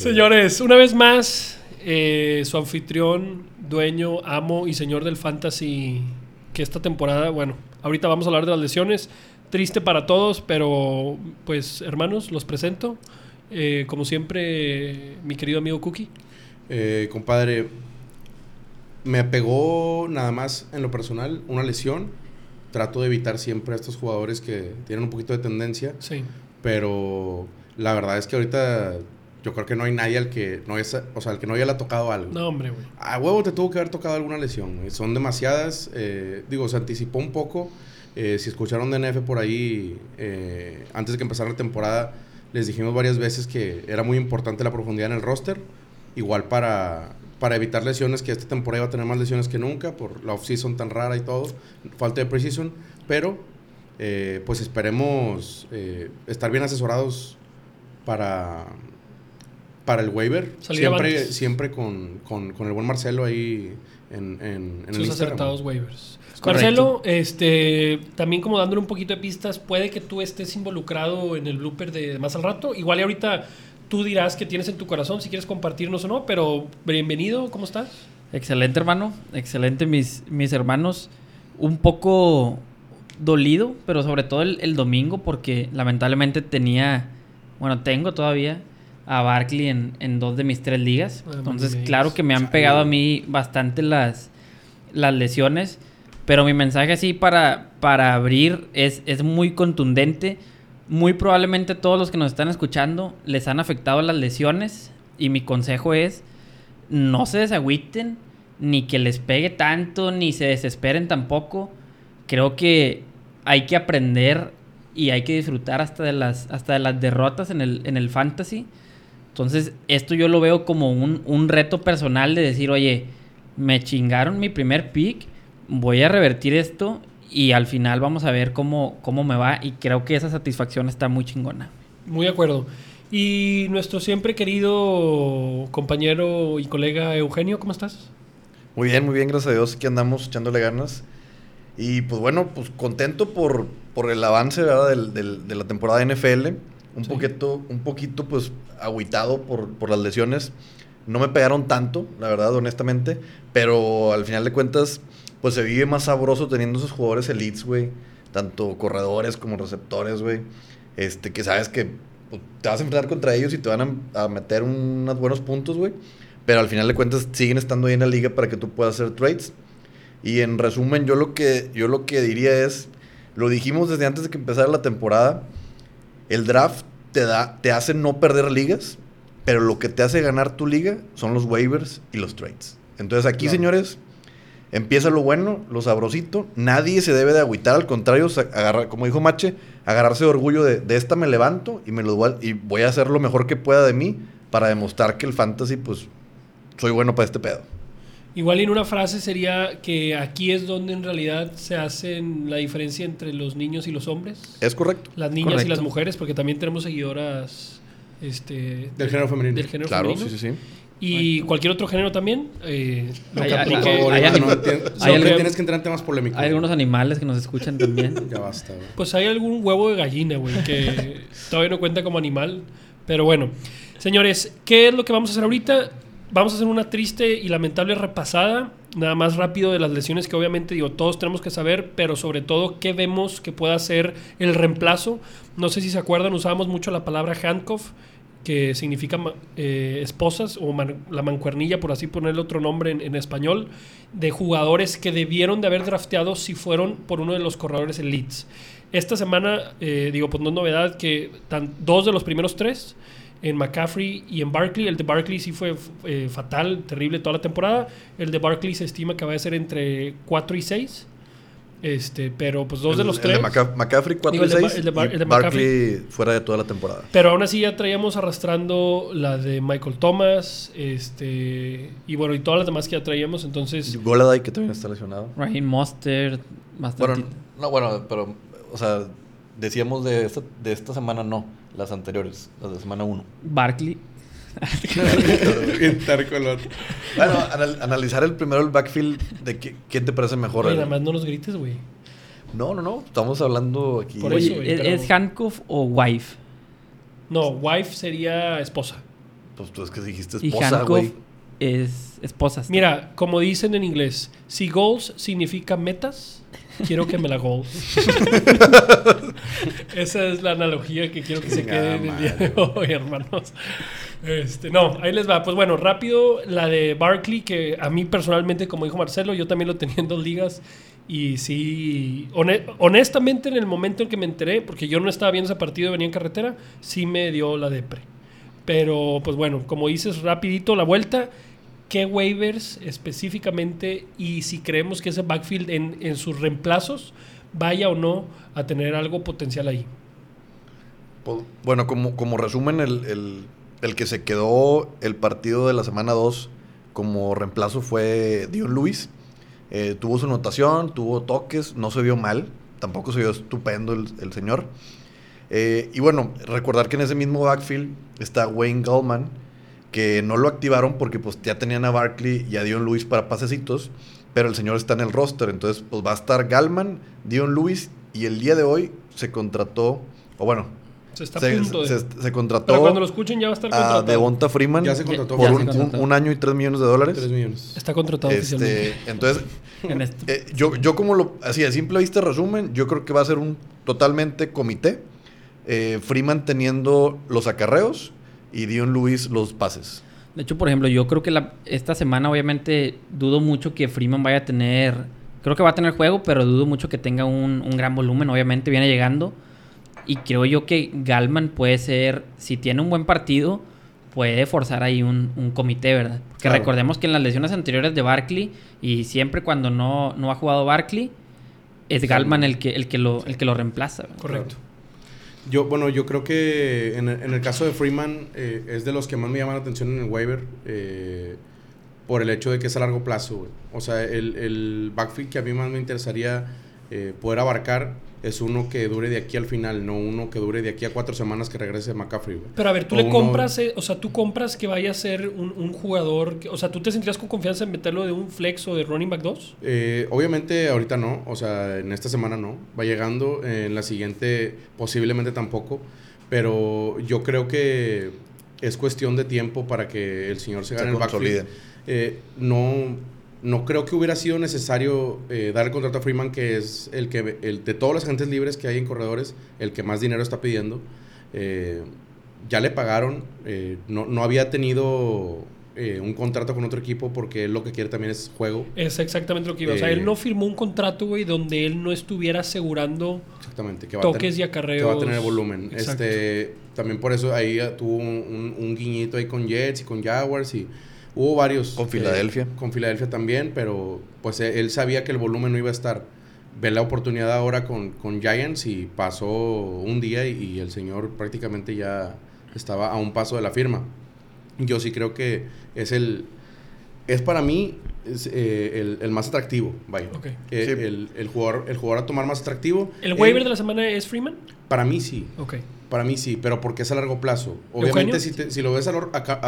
Señores, una vez más, eh, su anfitrión, dueño, amo y señor del fantasy, que esta temporada, bueno, ahorita vamos a hablar de las lesiones. Triste para todos, pero pues hermanos, los presento. Eh, como siempre, mi querido amigo Cookie. Eh, compadre, me pegó nada más en lo personal una lesión. Trato de evitar siempre a estos jugadores que tienen un poquito de tendencia. Sí. Pero la verdad es que ahorita yo creo que no hay nadie al que no es, o sea, al que no haya le ha tocado algo. No, hombre, güey. A huevo te tuvo que haber tocado alguna lesión. güey. Son demasiadas. eh, digo, se anticipó un poco. Eh, si escucharon de NF por ahí, eh, antes de que empezara la temporada, les dijimos varias veces que era muy importante la profundidad en el roster. Igual para, para evitar lesiones, que esta temporada iba a tener más lesiones que nunca por la off-season tan rara y todo. Falta de precision. Pero, eh, pues esperemos eh, estar bien asesorados para, para el waiver. Siempre, con, con, con el buen Marcelo ahí en, en, en el Sus Instagram. acertados waivers. correcto. Marcelo, este, también como dándole un poquito de pistas, puede que tú estés involucrado en el blooper de más al rato. Igual y ahorita tú dirás que tienes en tu corazón si quieres compartirnos o no, pero bienvenido, ¿cómo estás? Excelente, hermano. Excelente, mis, mis hermanos. Un poco dolido, pero sobre todo el, el domingo, porque lamentablemente tenía, bueno, tengo todavía a Barkley en, en dos de mis tres ligas. Ah, Entonces, claro que me han pegado a mí bastante las, las lesiones. Pero mi mensaje así para, para abrir es, es muy contundente. Muy probablemente todos los que nos están escuchando les han afectado las lesiones. Y mi consejo es, no se desagüiten, ni que les pegue tanto, ni se desesperen tampoco. Creo que hay que aprender y hay que disfrutar hasta de las, hasta de las derrotas en el, en el fantasy. Entonces, esto yo lo veo como un, un reto personal de decir, oye, me chingaron mi primer pick, voy a revertir esto y al final vamos a ver cómo, cómo me va. Y creo que esa satisfacción está muy chingona. Muy de acuerdo. Y nuestro siempre querido compañero y colega Eugenio, ¿cómo estás? Muy bien, muy bien, gracias a Dios. Aquí andamos echándole ganas. Y pues bueno, pues contento por, por el avance ¿verdad? Del, del- de la temporada de NFL. Un, Sí. poquito, un poquito pues agüitado por, por las lesiones. No me pegaron tanto, la verdad, honestamente. Pero al final de cuentas, pues se vive más sabroso teniendo esos jugadores elites, güey. Tanto corredores como receptores, güey. Este, que sabes que pues, te vas a enfrentar contra ellos y te van a, a meter unos buenos puntos, güey. Pero al final de cuentas siguen estando ahí en la liga para que tú puedas hacer trades. Y en resumen, yo lo que, yo lo que diría es, lo dijimos desde antes de que empezara la temporada, el draft te, da, te hace no perder ligas, pero lo que te hace ganar tu liga son los waivers y los trades. Entonces aquí, Claro. señores, empieza lo bueno, lo sabrosito. Nadie se debe de agüitar, al contrario, agarrar, como dijo Mache, agarrarse de orgullo de, de esta me levanto y, me lo voy a, y voy a hacer lo mejor que pueda de mí para demostrar que el fantasy, pues, soy bueno para este pedo. Igual en una frase sería que aquí es donde en realidad se hacen la diferencia entre los niños y los hombres. ¿Es correcto? Las niñas y las mujeres, porque también tenemos seguidoras este, Del género femenino. del género Claro, femenino. sí, sí, sí. Y cualquier otro género también. eh, Hay- no tienes que entrar en temas polémicos. Hay algunos animales que nos escuchan también. Ya basta, güey. Pues hay algún huevo de gallina, güey, que todavía no cuenta como animal. Pero bueno, señores, ¿qué es lo que vamos a hacer ahorita? Vamos a hacer una triste y lamentable repasada, nada más rápido de las lesiones que obviamente digo, todos tenemos que saber, pero sobre todo qué vemos que pueda ser el reemplazo. No sé si se acuerdan, usábamos mucho la palabra handcuff, que significa eh, esposas o la mancuernilla, por así ponerle otro nombre en, español, de jugadores que debieron de haber drafteado si fueron por uno de los corredores elites. Esta semana, eh, digo, pues no novedad que dos de los primeros tres, en McCaffrey y en Barkley, el de Barkley sí fue eh, fatal, terrible toda la temporada. El de Barkley se estima que va a ser entre 4 y 6. Este, pero pues dos de los el tres. Maca- McCaffrey 4 Digo, y el de Ba- 6 el de Bar- y el de Barkley fuera de toda la temporada. Pero aún así ya traíamos arrastrando la de Michael Thomas, este y bueno, y todas las demás que ya traíamos, entonces Goladay que también está lesionado. Raheem Mostert. Bueno, no, bueno, pero, o sea, decíamos de esta, de esta semana no, las anteriores, las de semana 1. Barkley. Bueno, anal- analizar el primero el backfield de qué, quién te parece mejor. Oye, el- nada más no nos grites, güey. No, no, no, estamos hablando aquí. Por eso, ¿es, pero- es handcuff o wife? No, wife sería esposa. Pues tú es que dijiste esposa, güey. es esposas. Mira, como dicen en inglés, si goals significa metas, quiero que me la goals. Esa es la analogía que quiero que se quede en el día de hoy, hermanos. Este, no, ahí les va. Pues bueno, rápido, la de Barkley, que a mí personalmente, como dijo Marcelo, yo también lo tenía en dos ligas. Y sí, hone- honestamente, en el momento en que me enteré, porque yo no estaba viendo ese partido, venía en carretera, sí me dio la depre. Pero, pues bueno, como dices, rapidito la vuelta. ¿Qué waivers específicamente y si creemos que ese backfield en, en sus reemplazos vaya o no a tener algo potencial ahí? Pues, Bueno, como, como resumen, el, el- el que se quedó el partido de la semana 2 como reemplazo fue Dion Luis. Eh, tuvo su anotación, tuvo toques, no se vio mal, tampoco se vio estupendo el, el señor. Eh, y bueno, recordar que en ese mismo backfield está Wayne Gallman, que no lo activaron porque pues ya tenían a Barkley y a Dion Lewis para pasecitos, pero el señor está en el roster, entonces pues va a estar Gallman, Dion Lewis y el día de hoy se contrató, o bueno, Se está a se, punto de... se- se contrató pero cuando lo escuchen ya va a estar a contratado. Devonta Freeman Ya se contrató por Ya un, se contrató. un- un año y tres millones de dólares. 3 millones. Está contratado oficialmente. Este, entonces, En este- eh, yo, yo como lo, así a simple vista resumen, yo creo que va a ser un totalmente comité. Eh, Freeman teniendo los acarreos y Dion Lewis los pases. De hecho, por ejemplo, yo creo que la- esta semana obviamente dudo mucho que Freeman vaya a tener... Creo que va a tener juego, pero dudo mucho que tenga un, un gran volumen. Obviamente viene llegando. Y creo yo que Galman puede ser, si tiene un buen partido, puede forzar ahí un, un comité, ¿verdad? Porque Claro. recordemos que en las lesiones anteriores de Barkley, y siempre cuando no, no ha jugado Barkley, es Galman el que, el que, lo, el que lo reemplaza. ¿verdad? Correcto. Yo, bueno, yo creo que en el, en el caso de Freeman eh, es de los que más me llaman la atención en el waiver eh, por el hecho de que es a largo plazo. O sea, el, el backfield que a mí más me interesaría eh, poder abarcar es uno que dure de aquí al final, no uno que dure de aquí a cuatro semanas que regrese McCaffrey. güey. Pero a ver, tú O le uno- compras, eh, o sea, tú compras que vaya a ser un, un jugador, que- o sea, ¿tú te sentirías con confianza en meterlo de un flex o de running back 2? Eh, obviamente ahorita no, o sea, en esta semana no, va llegando, eh, en la siguiente posiblemente tampoco, pero yo creo que es cuestión de tiempo para que el señor se Se gane el backfield. Eh, no, no creo que hubiera sido necesario eh, dar el contrato a Freeman, que es el que el, de todos los agentes libres que hay en corredores, el que más dinero está pidiendo. Eh, ya le pagaron, eh, no, no había tenido un contrato con otro equipo porque él lo que quiere también es juego. Es exactamente lo que iba. O sea, él no firmó un contrato, güey, donde él no estuviera asegurando Exactamente, que va, toques a, tener, y que va a tener volumen. Exacto. Este, también por eso ahí tuvo un, un- un guiñito ahí con Jets y con Jaguars y hubo varios. Con eh, Filadelfia. con Filadelfia también, pero pues eh, él sabía que el volumen no iba a estar. Ve la oportunidad ahora con, con Giants y pasó un día y, y el señor prácticamente ya estaba a un paso de la firma. Yo sí creo que es el... Es para mí es, eh, el, el más atractivo, vaya. Eh, Sí. el, el jugador, el jugador a tomar más atractivo. ¿El Eh, waiver de la semana es Freeman? Para mí sí. Ok. Para mí sí, pero porque es a largo plazo. Obviamente, si, te- si lo ves a,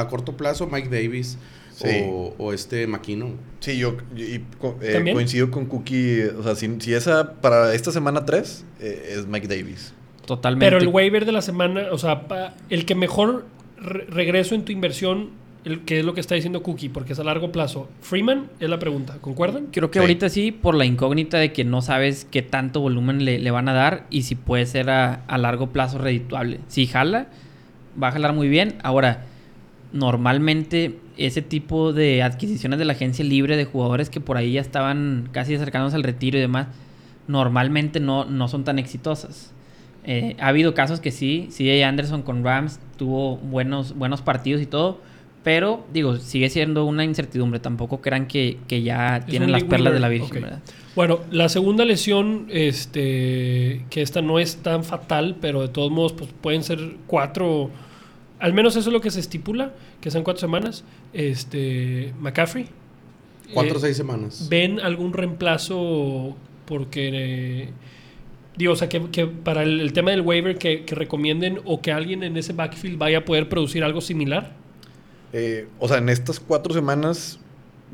a corto plazo, Mike Davis Sí. o, o este McKinnon. Sí, yo y eh, coincido con Cookie. O sea, si, si esa para esta semana 3 es Mike Davis. Totalmente. Pero el waiver de la semana, o sea, pa- el que mejor re- regreso en tu inversión, el, que es lo que está diciendo Cookie, porque es a largo plazo. Freeman es la pregunta, ¿concuerdan? Creo que Sí. ahorita sí, por la incógnita de que no sabes qué tanto volumen le, le van a dar y si puede ser a, a largo plazo redituable. Si jala, va a jalar muy bien. Ahora, normalmente ese tipo de adquisiciones de la agencia libre de jugadores que por ahí ya estaban casi acercándose al retiro y demás, normalmente no, no son tan exitosas. Eh, ha habido casos que sí, CJ Anderson con Rams tuvo buenos, buenos partidos y todo, pero digo, sigue siendo una incertidumbre. Tampoco crean que, que ya Es tienen las perlas de la. Virgen. ¿verdad? Bueno, la segunda lesión, este, que esta no es tan fatal, pero de todos modos, pues pueden ser cuatro, al menos eso es lo que se estipula, que sean cuatro semanas. Este, McCaffrey. Cuatro o Eh, seis semanas. ¿Ven algún reemplazo? Porque, eh, digo, o sea, que, que para el, el tema del waiver que, que recomienden o que alguien en ese backfield vaya a poder producir algo similar. Eh, o sea, en estas cuatro semanas,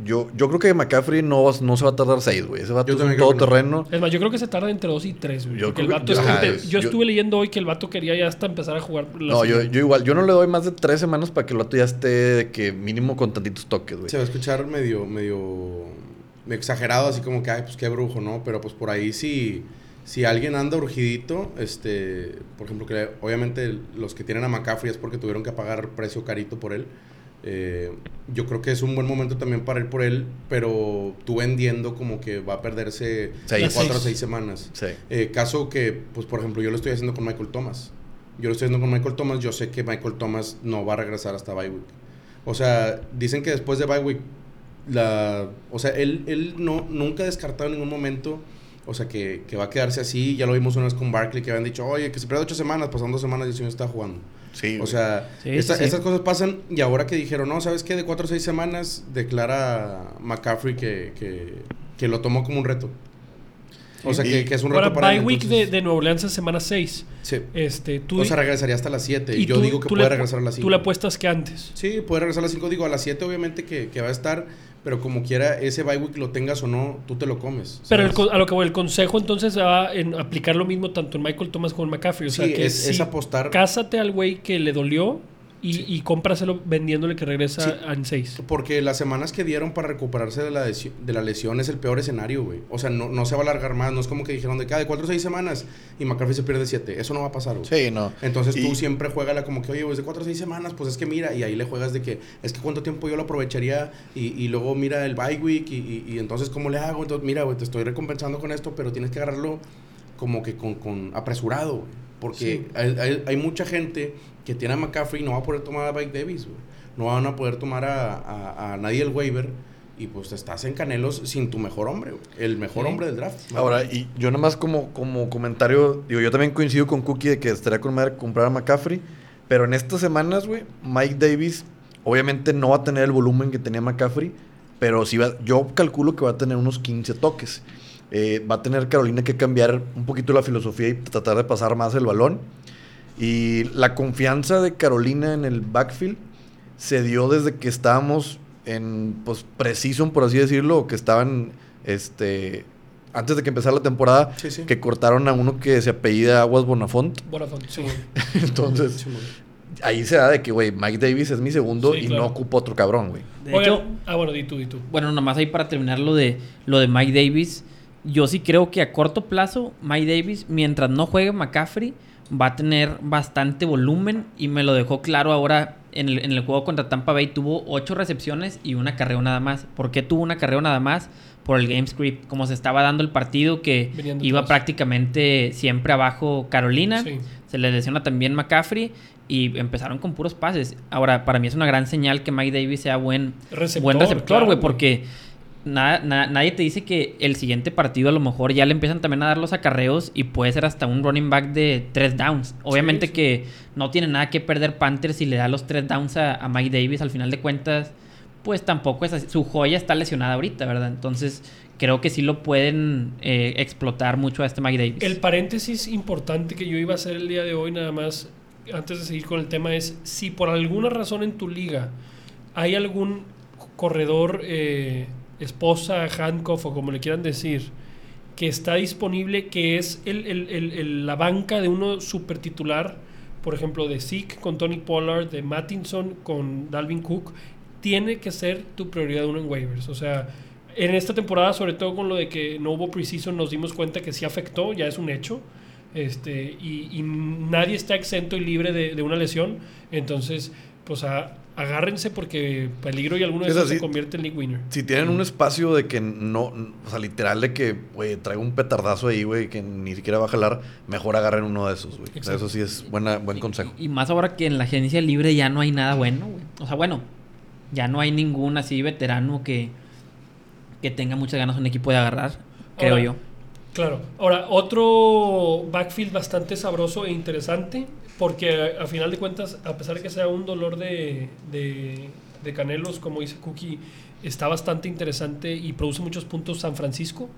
yo, yo creo que McCaffrey no, no se va a tardar seis, güey. Ese vato Yo es un que todoterreno. Es más, yo creo que se tarda entre 2 y 3, güey. Yo el creo que- vato es ajá, gente- es- yo, yo- estuve leyendo hoy que el vato quería ya hasta empezar a jugar. No, yo, yo igual, yo no le doy más de tres semanas para que el vato ya esté de que mínimo con tantitos toques, güey. Se va a escuchar medio, medio, medio exagerado, así como que, ay, pues qué brujo, ¿no? Pero pues por ahí si, si alguien anda urgidito, este, por ejemplo, que obviamente los que tienen a McCaffrey es porque tuvieron que pagar precio carito por él. Eh, yo creo que es un buen momento también para ir por él, pero tú vendiendo como que va a perderse Seis. cuatro o Seis. seis semanas. Sí. Eh, caso que, pues por ejemplo, yo lo estoy haciendo con Michael Thomas. Yo lo estoy haciendo con Michael Thomas. Yo sé que Michael Thomas no va a regresar hasta bye week. O sea, dicen que después de bye week, la, o sea, él, él no, nunca ha descartado en ningún momento, o sea, que, que va a quedarse así. Ya lo vimos una vez con Barkley que habían dicho, oye, que se pierde ocho semanas, pasan dos semanas y el señor está jugando. Sí, O sea, Sí, esta- sí, sí. estas cosas pasan y ahora que dijeron, no, ¿sabes qué? De cuatro o seis semanas declara McCaffrey que, que, que lo tomó como un reto. O sea, Y- que, que es un Ahora, reto para bye week de, entonces- de Nueva Orleans es semana 6. Sí. Este, tú, O sea, regresaría hasta las 7. y Yo tú- digo que puede le- regresar a las 5. Tú le apuestas que antes. Sí, puede regresar a las 5. Digo, a las 7 obviamente que, que va a estar. Pero como quiera, ese bye week lo tengas o no, tú te lo comes. Pero el a lo que voy, el consejo entonces va en aplicar lo mismo tanto en Michael Thomas como en McCaffrey. O sea, Sí, que es- si es apostar. Cásate al güey que le dolió y, Sí. y cómpraselo vendiéndole que regresa Sí. en 6. Porque las semanas que dieron para recuperarse de la, de la lesión es el peor escenario, güey. O sea, no, no se va a alargar más. No es como que dijeron de cada de 4 o 6 semanas y McCaffrey se pierde 7. Eso no va a pasar, güey. Sí, no. Entonces Y- tú siempre juégala como que, oye, pues de 4 o 6 semanas, pues es que mira, y ahí le juegas de que, es que cuánto tiempo yo lo aprovecharía, y, y luego mira el bye week, y, y- y entonces cómo le hago, entonces mira, güey, te estoy recompensando con esto, pero tienes que agarrarlo como que con, con apresurado, güey. Porque Sí. hay, hay- hay mucha gente que tiene a McCaffrey no va a poder tomar a Mike Davis, güey. No van a poder tomar a, a, a nadie el waiver. Y pues estás en Canelos sin tu mejor hombre, güey. El mejor Sí. hombre del draft. Ahora, y yo nada más como, como comentario, digo, yo también coincido con Cookie de que estaría con madre comprar a McCaffrey, pero en estas semanas, güey, Mike Davis obviamente no va a tener el volumen que tenía McCaffrey, pero sí va, yo calculo que va a tener unos 15 toques. Eh, va a tener Carolina que cambiar un poquito la filosofía y tratar de pasar más el balón. Y la confianza de Carolina en el backfield se dio desde que estábamos en, pues, precision, por así decirlo, o que estaban, este, antes de que empezara la temporada, Sí, sí. que cortaron a uno que se apellida Aguas Bonafont. Bonafont, sí. Entonces, Sí, ahí se da de que, güey, Mike Davis es mi segundo Sí, y claro. no ocupo otro cabrón, güey. De Oigan, hecho, ah, bueno, di tú, di tú. bueno, nomás ahí para terminar lo de, lo de Mike Davis. Yo sí creo que a corto plazo, Mike Davis, mientras no juegue McCaffrey, va a tener bastante volumen. Y me lo dejó claro ahora en el, en el juego contra Tampa Bay. Tuvo ocho recepciones y un acarreo nada más. ¿Por qué tuvo un acarreo nada más? Por el game script. Como se estaba dando el partido, que iba prácticamente siempre abajo Carolina. Sí. Se le lesiona también McCaffrey. Y empezaron con puros pases. Ahora, para mí es una gran señal que Mike Davis sea buen Receptor, buen receptor, güey. porque nada, nadie te dice que el siguiente partido a lo mejor ya le empiezan también a dar los acarreos y puede ser hasta un running back de tres downs. Obviamente sí. que no tiene nada que perder Panthers si le da los tres downs a, a Mike Davis al final de cuentas, pues tampoco es así. Su joya está lesionada ahorita, ¿verdad? Entonces creo que sí lo pueden eh, explotar mucho a este Mike Davis. El paréntesis importante que yo iba a hacer el día de hoy, nada más, antes de seguir con el tema, es si por alguna razón en tu liga hay algún corredor, eh, esposa, handcuff o como le quieran decir, que está disponible, que es el, el- el- la banca de uno super titular, por ejemplo, de Zeke con Tony Pollard, de Mattinson con Dalvin Cook, tiene que ser tu prioridad uno en waivers. O sea, en esta temporada, sobre todo con lo de que no hubo preseason, nos dimos cuenta que sí afectó, ya es un hecho. Este, y, y nadie está exento y libre de, de una lesión. Entonces, pues a- agárrense porque peligro y alguno de Es esos se convierte en league winner. Si tienen un espacio de que no, o sea, literal de que, güey, traigo un petardazo ahí, güey, que ni siquiera va a jalar, mejor agarren uno de esos, güey. O sea, eso sí es buena, buen consejo. Y, y más ahora que en la agencia libre ya no hay nada bueno, güey. O sea, bueno, ya no hay ningún así veterano que, que tenga muchas ganas un equipo de agarrar, creo Ahora, yo. Claro. Ahora, otro backfield bastante sabroso e interesante, porque a, a final de cuentas, a pesar de que sea un dolor de, de, de canelos, como dice Cookie, está bastante interesante y produce muchos puntos San Francisco.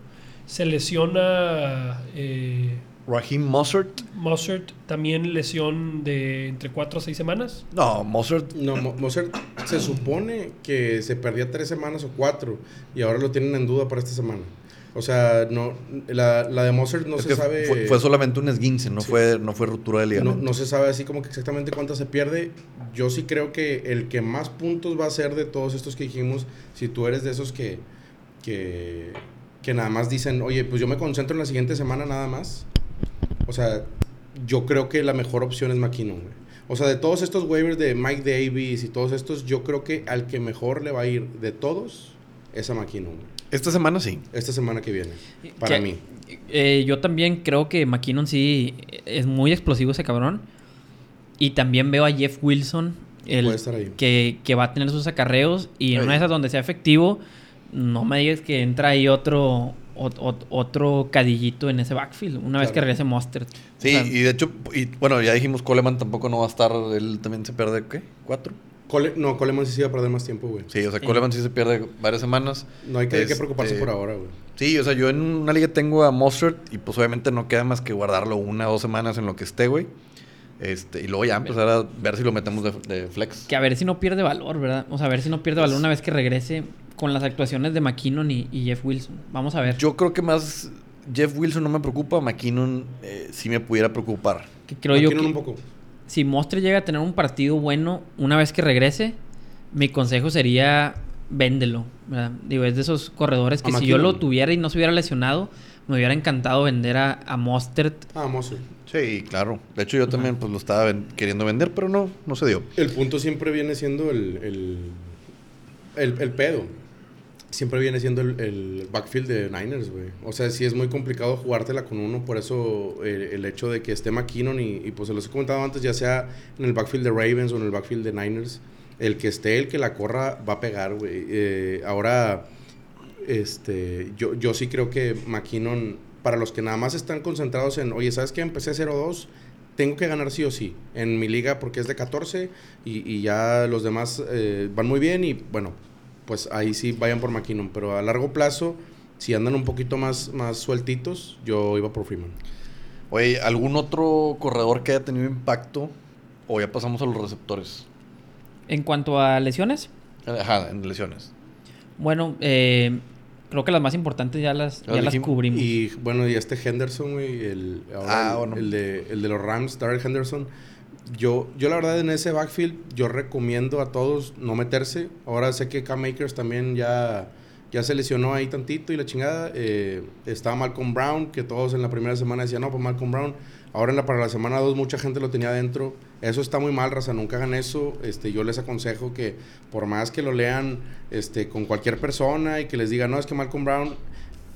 Se lesiona eh, Raheem Mossert. Mossert, también lesión de entre 4 a 6 semanas. No, Mossert. No, Mo- se supone que se perdía tres semanas o cuatro y ahora lo tienen en duda para esta semana. O sea, no, la, la de Mozart no es se sabe. fue, fue solamente un esguince, no, Sí. fue, no fue ruptura de no, ligamento. no se sabe así como que exactamente cuántas se pierde. Yo sí creo que el que más puntos va a ser de todos estos que dijimos, si tú eres de esos que, que, que nada más dicen, oye, pues yo me concentro en la siguiente semana nada más. O sea, yo creo que la mejor opción es McKinnon, güey. O sea, de todos estos waivers de Mike Davis y todos estos, yo creo que al que mejor le va a ir de todos es a McKinnon, güey. Esta semana sí. Esta semana que viene, para Que- mí. Eh, yo también creo que McKinnon sí es muy explosivo ese cabrón. Y también veo a Jeff Wilson, el, Puede estar ahí. que, que va a tener sus acarreos. Y en una de esas donde sea efectivo, no me digas que entra ahí otro, ot- ot- otro cadillito en ese backfield. Una vez que regrese Mostert. Sí, y de hecho, y, bueno, ya dijimos, Coleman tampoco no va a estar, él también se pierde, ¿qué? ¿Cuatro? Cole- no, Coleman sí se va a perder más tiempo, güey. Sí, o sea, Sí. Coleman sí se pierde varias semanas. No hay que, hay que Este, preocuparse por ahora, güey. Sí, o sea, yo en una liga tengo a Mostert y pues obviamente no queda más que guardarlo una o dos semanas en lo que esté, güey. Este, y luego ya empezar a ver si lo metemos de, de flex. Que a ver si no pierde valor, ¿verdad? O sea, a ver si no pierde valor una vez que regrese con las actuaciones de McKinnon y, y Jeff Wilson. Vamos a ver. Yo creo que más Jeff Wilson no me preocupa, McKinnon eh, sí me pudiera preocupar. que creo yo que un poco. Si Mostre llega a tener un partido bueno una vez que regrese, mi consejo sería véndelo. ¿verdad? Digo, es de esos corredores que A si yo lo tuviera y no se hubiera lesionado, me hubiera encantado vender a, a Mostert. Ah, Mozart. Sí, claro. De hecho, yo también pues lo estaba ven- queriendo vender, pero no, no se dio. El punto siempre viene siendo el, el, el, el pedo. Siempre viene siendo el, el backfield de Niners, güey. O sea, sí es muy complicado jugártela con uno. Por eso eh, el hecho de que esté McKinnon y, y pues se los he comentado antes, ya sea en el backfield de Ravens o en el backfield de Niners, el que esté, el que la corra, va a pegar, güey. Eh, ahora, este, yo, yo sí creo que McKinnon, para los que nada más están concentrados en, oye, ¿sabes qué? Empecé 0-2, tengo que ganar sí o sí en mi liga porque es de 14 y, y ya los demás eh, van muy bien y bueno, pues ahí sí vayan por McKinnon, pero a largo plazo, si andan un poquito más, más sueltitos, yo iba por Freeman. Oye, ¿algún otro corredor que haya tenido impacto? O ya pasamos a los receptores. En cuanto a lesiones, Ajá, en lesiones. bueno, eh, creo que las más importantes ya las, Ya las cubrimos. Y bueno, y este Henderson, güey, el, ahora Ah, el, bueno. el de, el de los Rams, Darrell Henderson. Yo, yo la verdad en ese backfield, yo recomiendo a todos no meterse. Ahora sé que Cam Makers también ya, ya se lesionó ahí tantito y la chingada. Eh, estaba Malcolm Brown, que todos en la primera semana decían, no, pues Malcolm Brown. Ahora en la, para la semana 2 mucha gente lo tenía dentro. Eso está muy mal, raza, nunca hagan eso. Este, yo les aconsejo que por más que lo lean este, con cualquier persona y que les diga, no, es que Malcolm Brown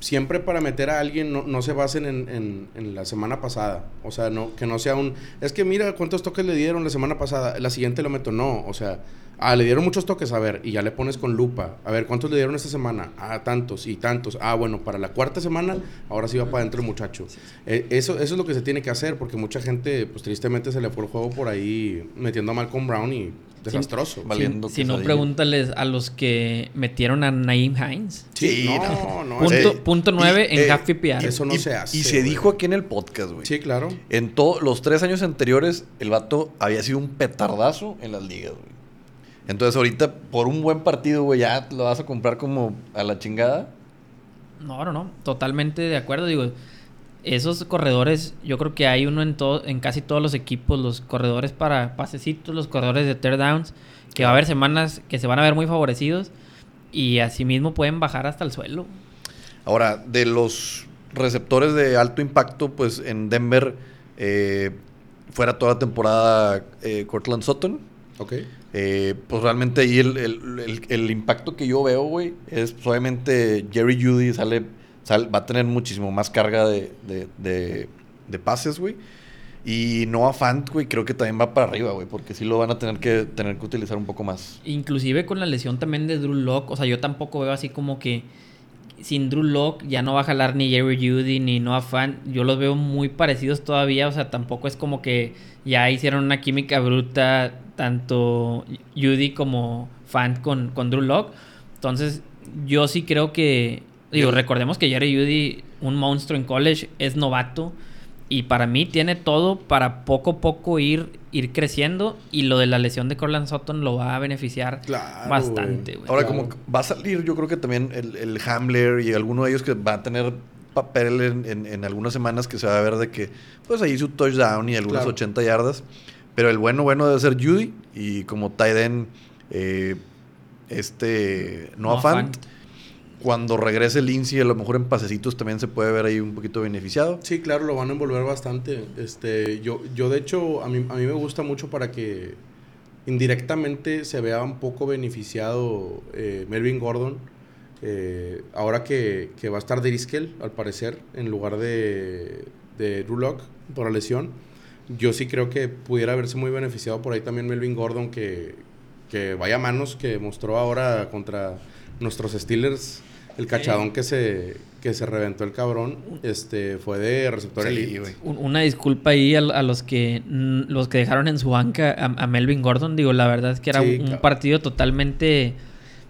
siempre para meter a alguien no, no se basen en, en- en la semana pasada. O sea, no, que no sea un... Es que mira cuántos toques le dieron la semana pasada, la siguiente lo meto. No, o sea, ah, le dieron muchos toques, a ver, y ya le pones con lupa. A ver, ¿cuántos le dieron esta semana? Ah, tantos y tantos. Ah, bueno, para la cuarta semana, ahora sí va para adentro el muchacho. Eh, eso, eso es lo que se tiene que hacer, porque mucha gente, pues tristemente se le fue el juego por ahí metiendo a Malcolm Brown y desastroso. Vale. valiendo si, si no, pregúntales a los que metieron a Naeem Hines. Sí, Sí, no, no. Punto, es- Eh, punto 9 y- en eh, half PPR. eso no y, se hace, Y se güey. dijo aquí en el podcast, güey. Sí, claro. En todos los tres años anteriores, el vato había sido un petardazo en las ligas, güey. Entonces, ahorita, por un buen partido, güey, ya lo vas a comprar como a la chingada. No, no, no. Totalmente de acuerdo. Digo, esos corredores, yo creo que hay uno en todo, en casi todos los equipos, los corredores para pasecitos, los corredores de third downs, que va a haber semanas que se van a ver muy favorecidos y asimismo pueden bajar hasta el suelo. Ahora, de los receptores de alto impacto, pues en Denver, eh, fuera toda la temporada eh, Cortland Sutton. Ok. Eh, pues realmente ahí el, el- el- el impacto que yo veo, güey, es pues, obviamente Jerry Judy sale, sal- va a tener muchísimo más carga de, de, de- de pases, güey. Y Noah Fant, güey, creo que también va para arriba, güey, porque sí lo van a tener que tener que utilizar un poco más. Inclusive con la lesión también de Drew Lock, o sea, yo tampoco veo así como que sin Drew Lock ya no va a jalar ni Jerry Judy ni Noah Fan. Yo los veo muy parecidos todavía, o sea, tampoco es como que ya hicieron una química bruta tanto Judy como Fan con, con Drew Lock. Entonces, yo sí creo que, digo, recordemos que Jerry Judy, un monstruo en college, es novato. Y para mí tiene todo para poco a poco ir, ir creciendo. Y lo de la lesión de Corland Sutton lo va a beneficiar Claro, bastante. Ahora, Claro. como va a salir, yo creo que también el, el Hamler y alguno de ellos que va a tener papel en, en- en algunas semanas que se va a ver de que, pues ahí su touchdown y algunas Claro. 80 yardas. Pero el bueno, bueno debe ser Judy. Y como tight end, eh, este Noah Noah Fant. Fant. Cuando regrese Lindsay, a lo mejor en pasecitos también se puede ver ahí un poquito beneficiado. Sí, claro, lo van a envolver bastante. Este, yo, yo de hecho, a mí, a mí me gusta mucho para que indirectamente se vea un poco beneficiado eh, Melvin Gordon. eh, ahora que, que va a estar Driscoll, al parecer, en lugar de, de Drew Lock por la lesión. Yo sí creo que pudiera verse muy beneficiado por ahí también Melvin Gordon, que, que vaya manos que mostró ahora contra nuestros Steelers. El cachadón que se, que se reventó el cabrón este, fue de receptor Sí, elite. Una disculpa ahí a, a los que los que dejaron en su banca a, a Melvin Gordon. Digo, la verdad es que era Sí, un claro. partido totalmente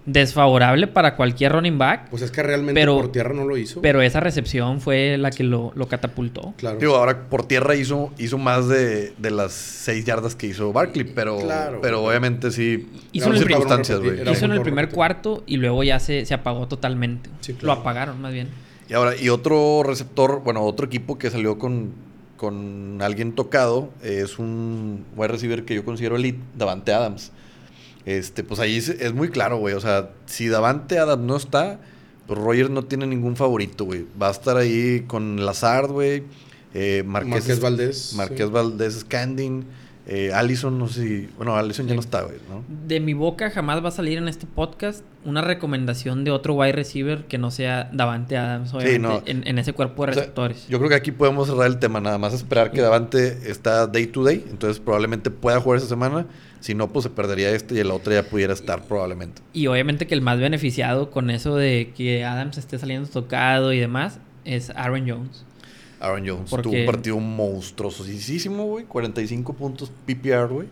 desfavorable para cualquier running back. Pues es que realmente Pero- por tierra no lo hizo. Pero esa recepción fue la que lo, lo catapultó. claro. Digo, ahora por tierra hizo, hizo más de, de las 6 yardas que hizo Barkley, pero, Claro. pero obviamente sí. Hizo en el circunstancias, güey. Hizo en el primer cuarto y luego ya se, se apagó totalmente. Sí, Lo claro. apagaron más bien. Y ahora, y otro receptor, bueno, otro equipo que salió con, con alguien tocado, eh, es un wide receiver que yo considero elite, Davante Adams. Este, pues ahí es, es muy claro, güey. O sea, si Davante Adams no está, pues Rogers no tiene ningún favorito, güey. Va a estar ahí con Lazard, güey. Eh, Marqués, Marqués Valdés. Marqués sí. Valdés Scanding. Eh, Allison, no sé si. Bueno, Allison ya no está, güey, ¿no? De mi boca jamás va a salir en este podcast una recomendación de otro wide receiver que no sea Davante Adams, obviamente, no. en, en ese cuerpo de O sea, receptores. yo creo que aquí podemos cerrar el tema, nada más esperar que Davante está day to day, entonces probablemente pueda jugar esta semana, si no, pues se perdería este y el otro ya pudiera estar probablemente. Y obviamente que el más beneficiado con eso de que Adams esté saliendo tocado y demás es Aaron Jones. Aaron Jones Porque- tuvo un partido monstruosísimo, güey, 45 puntos PPR, güey.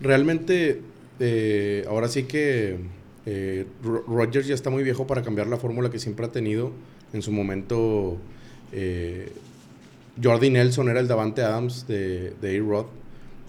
Realmente, eh, ahora sí que eh, Ro- Rodgers ya está muy viejo para cambiar la fórmula que siempre ha tenido. En su momento, eh, Jordi Nelson era el Davante Adams de, de A-Rod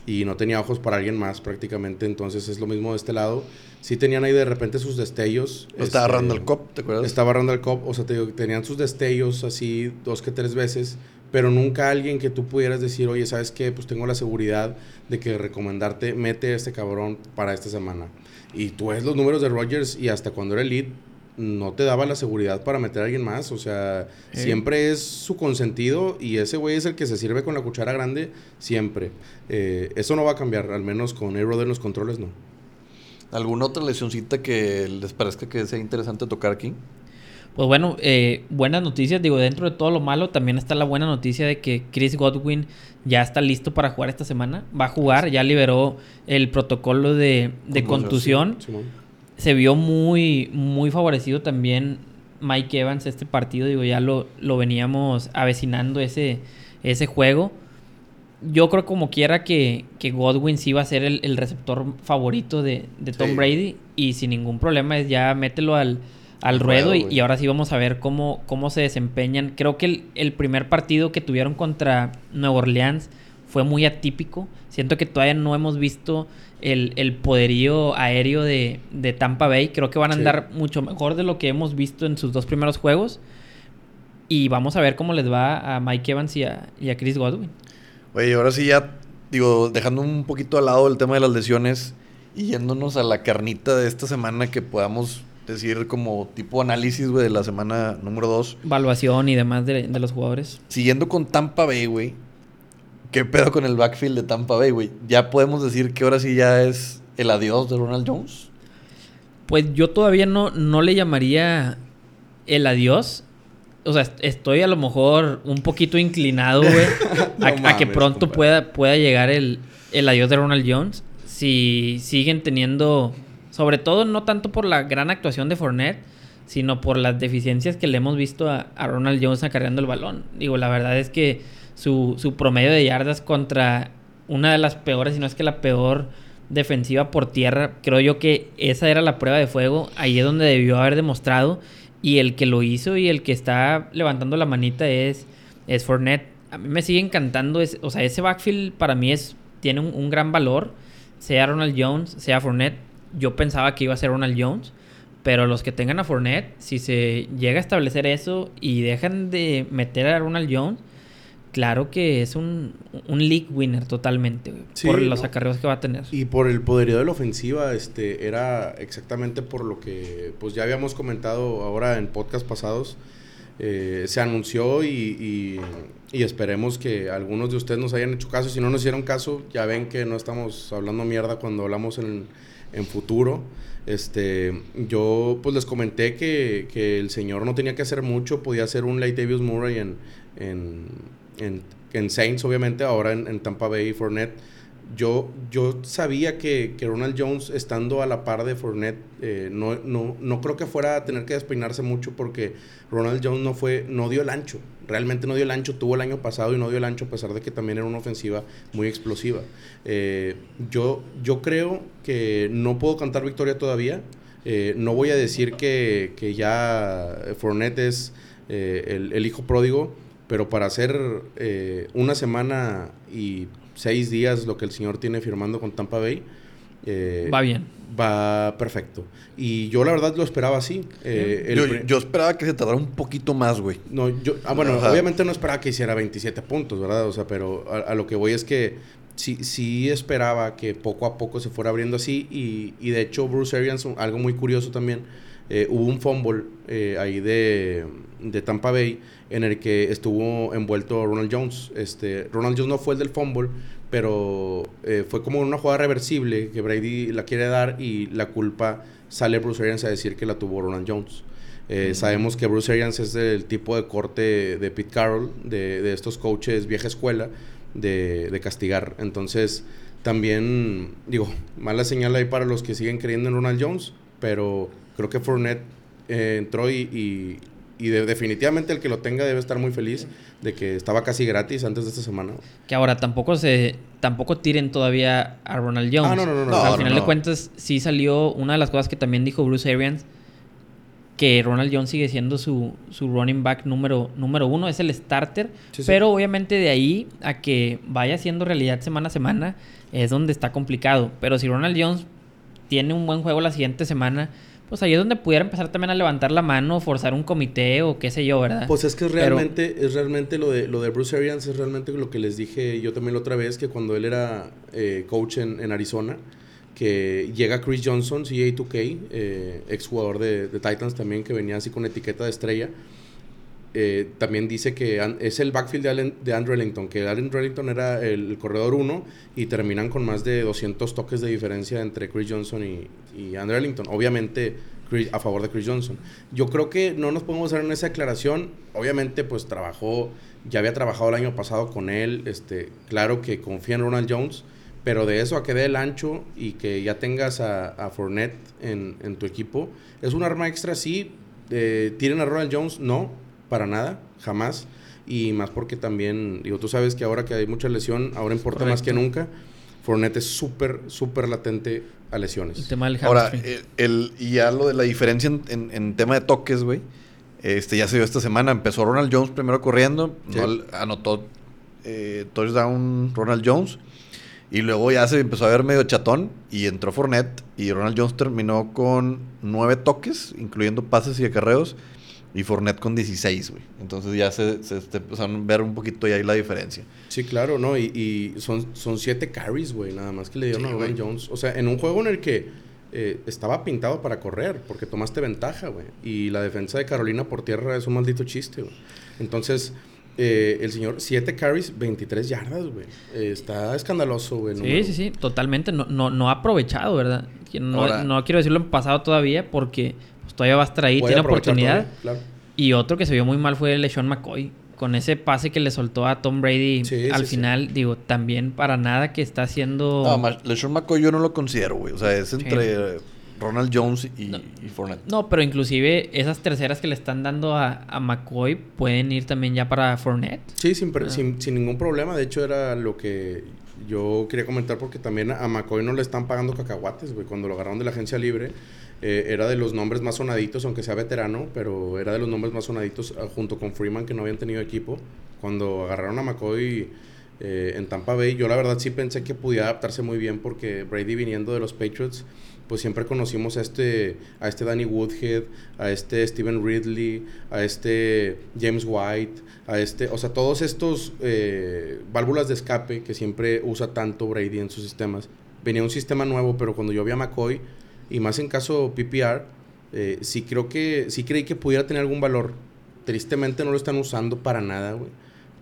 y no tenía ojos para alguien más prácticamente. Entonces es lo mismo de este lado. Sí tenían ahí de repente sus destellos. Estaba este, Randall Cobb, ¿te acuerdas? Estaba Randall Cobb, o sea, te digo, tenían sus destellos así dos que tres veces, pero nunca alguien que tú pudieras decir, oye, ¿sabes qué? Pues tengo la seguridad de que recomendarte, mete a este cabrón para esta semana. Y tú ves los números de Rodgers y hasta cuando era elite, no te daba la seguridad para meter a alguien más. O sea, Sí. siempre es su consentido y ese güey es el que se sirve con la cuchara grande siempre. Eh, eso no va a cambiar, al menos con A-Rod en los controles no. ¿Alguna otra lesioncita que les parezca que sea interesante tocar aquí? Pues bueno, eh, buenas noticias. Digo, dentro de todo lo malo, también está la buena noticia de que Chris Godwin ya está listo para jugar esta semana. Va a jugar, ya liberó el protocolo de, de Contusión, contusión. Simón. Se vio muy, muy favorecido también Mike Evans este partido. Digo, ya lo, lo veníamos avecinando ese, ese juego. Yo creo como quiera que, que Godwin sí va a ser el, el receptor favorito de, de Tom Sí. Brady. Y sin ningún problema es ya mételo al, al ruedo. y, y ahora sí vamos a ver cómo, cómo se desempeñan. Creo que el, el primer partido que tuvieron contra Nueva Orleans fue muy atípico. Siento que todavía no hemos visto el, el poderío aéreo de, de Tampa Bay. Creo que van a Sí. andar mucho mejor de lo que hemos visto en sus dos primeros juegos. Y vamos a ver cómo les va a Mike Evans y a, y a Chris Godwin. Oye, ahora sí ya, digo, dejando un poquito al lado el tema de las lesiones y yéndonos a la carnita de esta semana que podamos decir como tipo análisis, güey, de la semana número 2. Evaluación y demás de, de los jugadores. Siguiendo con Tampa Bay, güey. ¿Qué pedo con el backfield de Tampa Bay, güey? Ya podemos decir que ahora sí ya es el adiós de Ronald Jones. Pues yo todavía no, no le llamaría el adiós. O sea, est- estoy a lo mejor un poquito inclinado, güey, No a, a que pronto compadre. pueda, pueda llegar el, el adiós de Ronald Jones. Si siguen teniendo, sobre todo no tanto por la gran actuación de Fournette, sino por las deficiencias que le hemos visto a, a Ronald Jones acarreando el balón. Digo, la verdad es que su, su promedio de yardas contra una de las peores, si no es que la peor defensiva por tierra, creo yo que esa era la prueba de fuego. Ahí es donde debió haber demostrado. Y el que lo hizo y el que está levantando la manita es, es Fournette. a mí me sigue encantando. Es, o sea, ese backfield para mí es, tiene un, un gran valor. Sea Ronald Jones, sea Fournette. Yo pensaba que iba a ser Ronald Jones. Pero los que tengan a Fournette, si se llega a establecer eso y dejan de meter a Ronald Jones, claro que es un, un league winner totalmente, güey, Sí, por los acarreos que va a tener. Y por el poderío de la ofensiva, este, era exactamente por lo que pues ya habíamos comentado ahora en podcast pasados. Eh, se anunció y, y- y esperemos que algunos de ustedes nos hayan hecho caso. Si no nos hicieron caso, ya ven que no estamos hablando mierda cuando hablamos en, en futuro. Este, yo pues les comenté que, que el señor no tenía que hacer mucho, podía hacer un late Davis Murray en, en, en, en Saints, obviamente, ahora en, en Tampa Bay y Fournette. Yo, yo sabía que, que Ronald Jones, estando a la par de Fournette, eh, no, no, no creo que fuera a tener que despeinarse mucho porque Ronald Jones no, fue, no dio el ancho. Realmente no dio el ancho. Tuvo el año pasado y no dio el ancho a pesar de que también era una ofensiva muy explosiva. Eh, yo, yo creo que no puedo cantar victoria todavía. Eh, no voy a decir que, que ya Fournette es el, el hijo pródigo, pero para hacer eh, una semana y seis días lo que el señor tiene firmando con Tampa Bay, eh, Va bien. va perfecto. Y yo la verdad lo esperaba así. Eh, el Yo, yo esperaba que se tardara un poquito más, güey. no, yo, ah, bueno, Ajá. obviamente no esperaba que hiciera 27 puntos, ¿verdad? O sea, pero a, a lo que voy es que sí, sí esperaba que poco a poco se fuera abriendo así. Y, y de hecho, Bruce Arians, algo muy curioso también, eh, hubo un fumble eh, ahí de, de Tampa Bay en el que estuvo envuelto Ronald Jones. Este, Ronald Jones no fue el del fumble, pero eh, fue como una jugada reversible que Brady la quiere dar y la culpa sale Bruce Arians a decir que la tuvo Ronald Jones. Eh, Sabemos que Bruce Arians es del tipo de corte de Pete Carroll, de, de estos coaches vieja escuela, de, de castigar. Entonces, también, digo, mala señal ahí para los que siguen creyendo en Ronald Jones, pero creo que Fournette eh, entró y, y, y de- definitivamente el que lo tenga debe estar muy feliz de que estaba casi gratis antes de esta semana. Que ahora tampoco se tampoco tiren todavía a Ronald Jones. Ah, no, no, no, no. Al final no. de cuentas, sí salió una de las cosas que también dijo Bruce Arians, que Ronald Jones sigue siendo su, su running back número, número uno, es el starter. Sí, sí. Pero obviamente de ahí a que vaya siendo realidad semana a semana es donde está complicado. Pero si Ronald Jones tiene un buen juego la siguiente semana, pues ahí es donde pudiera empezar también a levantar la mano, forzar un comité o qué sé yo, ¿verdad? Pues es que Pero- realmente, es realmente lo de lo de Bruce Arians, es realmente lo que les dije yo también la otra vez, que cuando él era eh, coach en, en Arizona, que llega Chris Johnson, CA2K, eh, ex jugador de, de Titans también, que venía así con etiqueta de estrella. Eh, también dice que es el backfield de, Allen- de Andrew Ellington, que Andrew Ellington era el, corredor 1 y terminan con más de 200 toques de diferencia entre Chris Johnson y, Andrew Ellington. Obviamente Chris- a favor de Chris Johnson. Yo creo que no nos podemos hacer en esa declaración. Obviamente pues trabajó, ya había trabajado el año pasado con él, este, claro que confía en Ronald Jones, pero de eso a que dé el ancho y que ya tengas a, Fournette en, tu equipo, es un arma extra, sí. Eh, ¿Tiren a Ronald Jones? No, para nada, jamás. Y más porque también, digo, tú sabes que ahora que hay mucha lesión, ahora importa más que nunca. Fournette es súper, súper latente a lesiones. el tema del Ahora, el, el- y ya lo de la diferencia en, en- en tema de toques, güey. Este, ya se vio esta semana. Empezó Ronald Jones primero corriendo. Sí. no al- anotó eh, touchdown Ronald Jones. Y luego ya se empezó a ver medio chatón. Y entró Fournette. Y Ronald Jones terminó con nueve toques, incluyendo pases y acarreos. Y Fournette con 16, güey. Entonces ya se, se, se empezaron a ver un poquito ya ahí la diferencia. Sí, claro, ¿no? Y, y son, son siete carries, güey, nada más que le dieron Sí, a Ronald güey. Jones. O sea, en un juego en el que eh, estaba pintado para correr, porque tomaste ventaja, güey. Y la defensa de Carolina por tierra es un maldito chiste, güey. Entonces, eh, el señor, siete carries, 23 yardas, güey. Eh, está escandaloso, güey. Sí, número. sí, sí, totalmente. No, no, no ha aprovechado, ¿verdad? Que No, Ahora- no quiero decirlo en pasado todavía porque pues, todavía va a estar ahí, Puede tiene oportunidad. todavía, claro. Y otro que se vio muy mal fue LeSean McCoy. Con ese pase que le soltó a Tom Brady Sí, al sí, sí. final, digo, también para nada que está haciendo... No, LeSean McCoy yo no lo considero, güey. O sea, es entre Ronald Jones y, No. y Fournette. No, pero inclusive esas terceras que le están dando a, a McCoy pueden ir también ya para Fournette. Sí, sin, Ah. sin, sin ningún problema. De hecho, era lo que yo quería comentar porque también a McCoy no le están pagando cacahuates, güey. Cuando lo agarraron de la agencia libre, eh, era de los nombres más sonaditos, aunque sea veterano, pero era de los nombres más sonaditos ah, junto con Freeman, que no habían tenido equipo. Cuando agarraron a McCoy eh, en Tampa Bay, yo la verdad sí pensé que pudiera adaptarse muy bien porque Brady viniendo de los Patriots, pues siempre conocimos a este, a este Danny Woodhead, a este Steven Ridley, a este James White, a este, o sea, todos estos eh, válvulas de escape que siempre usa tanto Brady en sus sistemas. Venía un sistema nuevo, pero cuando yo vi a McCoy, y más en caso PPR, eh, sí creo que, sí creí que pudiera tener algún valor. Tristemente no lo están usando para nada, güey.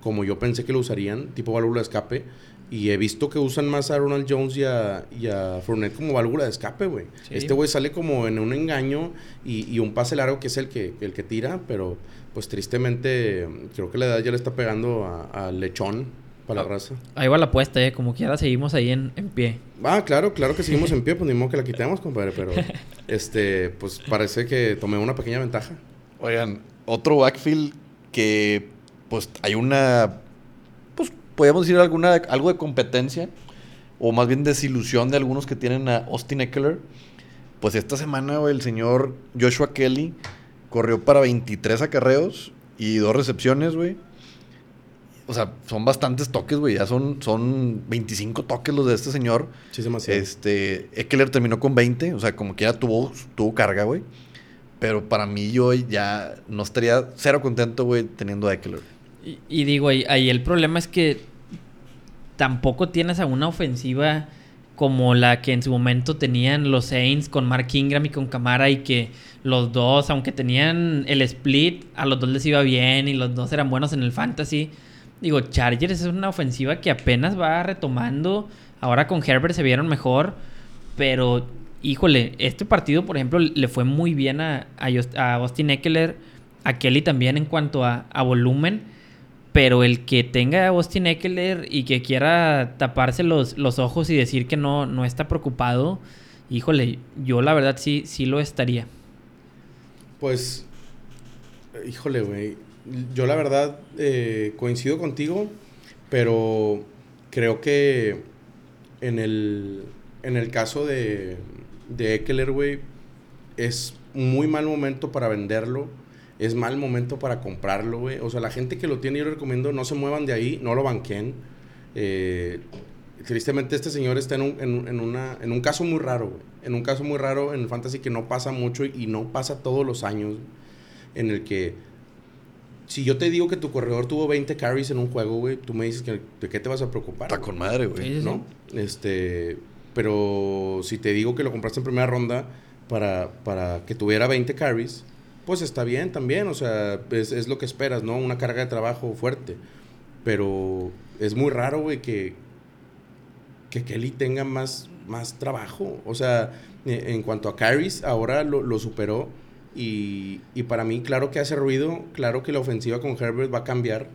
Como yo pensé que lo usarían, tipo válvula de escape. Y he visto que usan más a Ronald Jones y a, y a Fournette como válvula de escape, güey. Sí. Este güey sale como en un engaño y, y un pase largo que es el que, el que tira, pero pues tristemente creo que la edad ya le está pegando a, a lechón para la raza. Ahí va la apuesta, ¿eh? Como quiera seguimos ahí en, en pie. Ah, claro, claro que seguimos en pie, pues ni modo que la quitemos, compadre, pero este, pues parece que tomé una pequeña ventaja. Oigan, otro backfield que pues hay una, pues podríamos decir alguna, algo de competencia o más bien desilusión de algunos que tienen a Austin Eckler. Pues esta semana, el señor Joshua Kelly corrió para 23 acarreos y dos recepciones, güey. O sea, son bastantes toques, güey. Ya son, son 25 toques los de este señor. Sí, es demasiado. Este, Eckler terminó con 20, o sea, como quiera tuvo, tuvo carga, güey. Pero para mí yo ya no estaría cero contento, güey, teniendo a Eckler. Y, y digo, ahí, ahí el problema es que tampoco tienes a una ofensiva como la que en su momento tenían los Saints con Mark Ingram y con Camara y que los dos, aunque tenían el split, a los dos les iba bien y los dos eran buenos en el fantasy. Digo, Chargers es una ofensiva que apenas va retomando. Ahora con Herbert se vieron mejor, pero híjole, este partido, por ejemplo, le fue muy bien a, a, Austin Eckler, a Kelly también en cuanto a, volumen. Pero el que tenga a Austin Eckler y que quiera taparse los, los ojos y decir que no, no está preocupado, híjole, yo la verdad sí, sí lo estaría. Pues, híjole, güey. Yo la verdad eh, coincido contigo, pero creo que en el, en el caso de, de Eckler, güey, es muy mal momento para venderlo. Es mal momento para comprarlo, güey. O sea, la gente que lo tiene, yo recomiendo, no se muevan de ahí, no lo banquen. Eh, tristemente este señor está en un, en, en una, en un caso muy raro, güey. En un caso muy raro en el fantasy que no pasa mucho y no pasa todos los años. En el que, si yo te digo que tu corredor tuvo 20 carries en un juego, güey, tú me dices que de qué te vas a preocupar. Está con madre, güey. ¿no? Este, pero si te digo que lo compraste en primera ronda para, para que tuviera 20 carries, pues está bien también, o sea, es, es lo que esperas, ¿no? Una carga de trabajo fuerte. Pero es muy raro, güey, que, que Kelly tenga más, más trabajo. O sea, eh, en cuanto a carries, ahora lo, lo superó. Y, y para mí, claro que hace ruido, claro que la ofensiva con Herbert va a cambiar.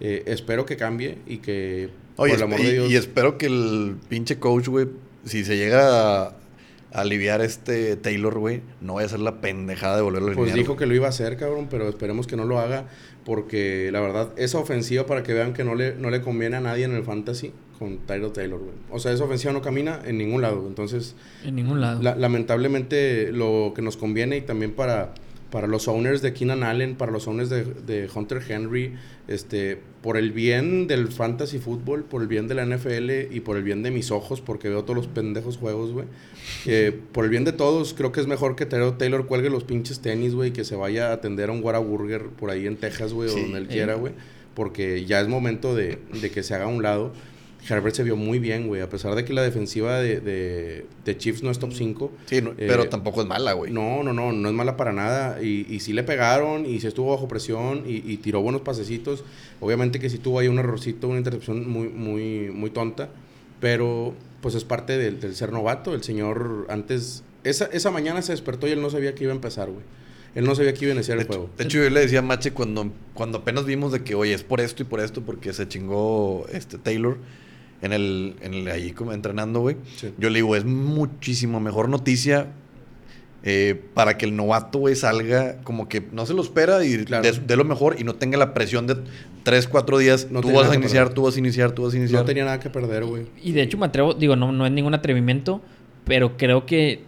Eh, espero que cambie y que, Oye, por el amor y, de Dios... y espero que el pinche coach, güey, si se llega a, aliviar este Taylor, güey, no vaya a ser la pendejada de volverlo a Pues dijo que lo iba a hacer, cabrón, pero esperemos que no lo haga. Porque la verdad, esa ofensiva, para que vean que no le, no le conviene a nadie en el fantasy con Tyler Taylor, güey. O sea, esa ofensiva no camina en ningún lado. Entonces, En ningún lado. la- lamentablemente, lo que nos conviene y también para, para los owners de Keenan Allen, para los owners de, de Hunter Henry, este, por el bien del fantasy fútbol, por el bien de la NFL y por el bien de mis ojos, porque veo todos los pendejos juegos, güey. Eh, por el bien de todos, creo que es mejor que Taylor, Taylor cuelgue los pinches tenis, güey, y que se vaya a atender a un Whataburger por ahí en Texas, güey, Sí. o donde él Sí. quiera, güey. Porque ya es momento de, de que se haga a un lado. Herbert se vio muy bien, güey, a pesar de que la defensiva de, de, de Chiefs no es top 5. Sí, no- Eh, pero tampoco es mala, güey. No, no, no, no es mala para nada. Y, y sí le pegaron y sí estuvo bajo presión y, y tiró buenos pasecitos. Obviamente que sí tuvo ahí un errorcito, una intercepción muy, muy, muy tonta. Pero pues es parte del, del ser novato. El señor antes, esa, esa mañana se despertó y él no sabía que iba a empezar, güey. Él no sabía que iba a iniciar el juego. de hecho, yo le decía a Mache cuando, cuando apenas vimos de que, oye, es por esto y por esto, porque se chingó este Taylor en el, en el ahí como entrenando, güey. Sí. Yo le digo, es muchísimo mejor noticia eh, para que el novato, güey, salga como que no se lo espera y Claro. dé dé lo mejor y no tenga la presión de 3, 4 días. No tú vas a iniciar, tú vas a iniciar, tú vas a iniciar. No tenía nada que perder, güey. Y de hecho me atrevo, digo, no, no es ningún atrevimiento, pero creo que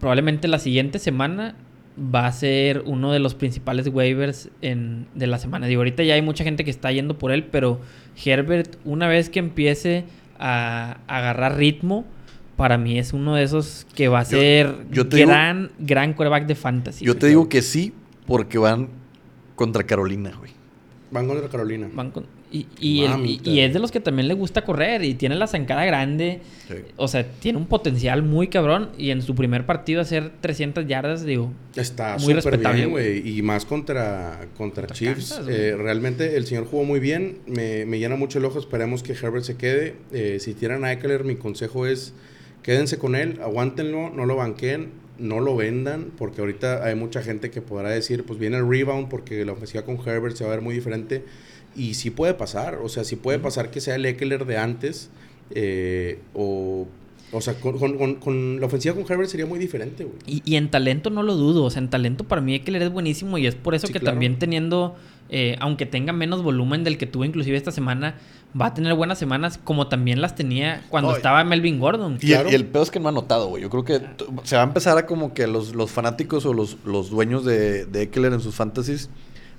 probablemente la siguiente semana va a ser uno de los principales waivers en, de la semana. Digo, ahorita ya hay mucha gente que está yendo por él, pero Herbert, una vez que empiece a, agarrar ritmo, para mí es uno de esos que va a ser yo gran, gran quarterback de fantasy. Yo te digo que sí, porque van contra Carolina, güey. Van contra Carolina. Van con- y, y, el- y- y es de los que también le gusta correr y tiene la zancada grande. Sí. O sea, tiene un potencial muy cabrón. Y en su primer partido hacer 300 yardas, digo, Está Muy respetable, bien, güey. Y más contra, contra, Contra Chiefs. Kansas. Eh, realmente el señor jugó muy bien. Me, me llena mucho el ojo. Esperemos que Herbert se quede. Eh, si tiran a Eckler, mi consejo es quédense con él, aguántenlo, no lo banqueen, no lo vendan. Porque ahorita hay mucha gente que podrá decir, pues viene el rebound porque la ofensiva con Herbert se va a ver muy diferente. Y sí puede pasar. O sea, sí puede pasar que sea el Eckler de antes. eh, o... O sea, con, con- con- con la ofensiva con Herbert sería muy diferente, güey. Y, y en talento no lo dudo. O sea, en talento para mí Eckler es buenísimo. Y es por eso Sí, que claro. también teniendo, eh, aunque tenga menos volumen del que tuvo inclusive esta semana, va a tener buenas semanas como también las tenía cuando Ay. estaba Melvin Gordon. Y, Claro. el, y el pedo es que no ha notado, güey. Yo creo que t- se va a empezar a como que los, los fanáticos o los, los dueños de, de Eckler en sus fantasies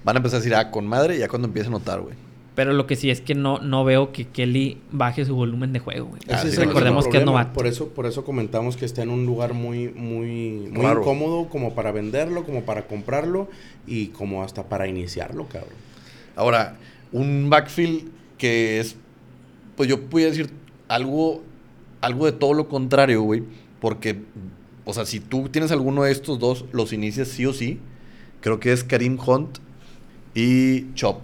van a empezar a decir, ah, con madre, ya cuando empiece a notar, güey. Pero lo que sí es que no, no veo que Kelly baje su volumen de juego. güey. Ah, sí, sí, Recordemos que es novato. Por eso, por eso comentamos que está en un lugar muy, muy, muy Raro. incómodo como para venderlo, como para comprarlo y como hasta para iniciarlo, cabrón. Ahora, un backfield que es, pues yo podría decir algo, algo de todo lo contrario, güey. Porque, o sea, si tú tienes alguno de estos dos, los inicias sí o sí. Creo que es Karim Hunt y Chop.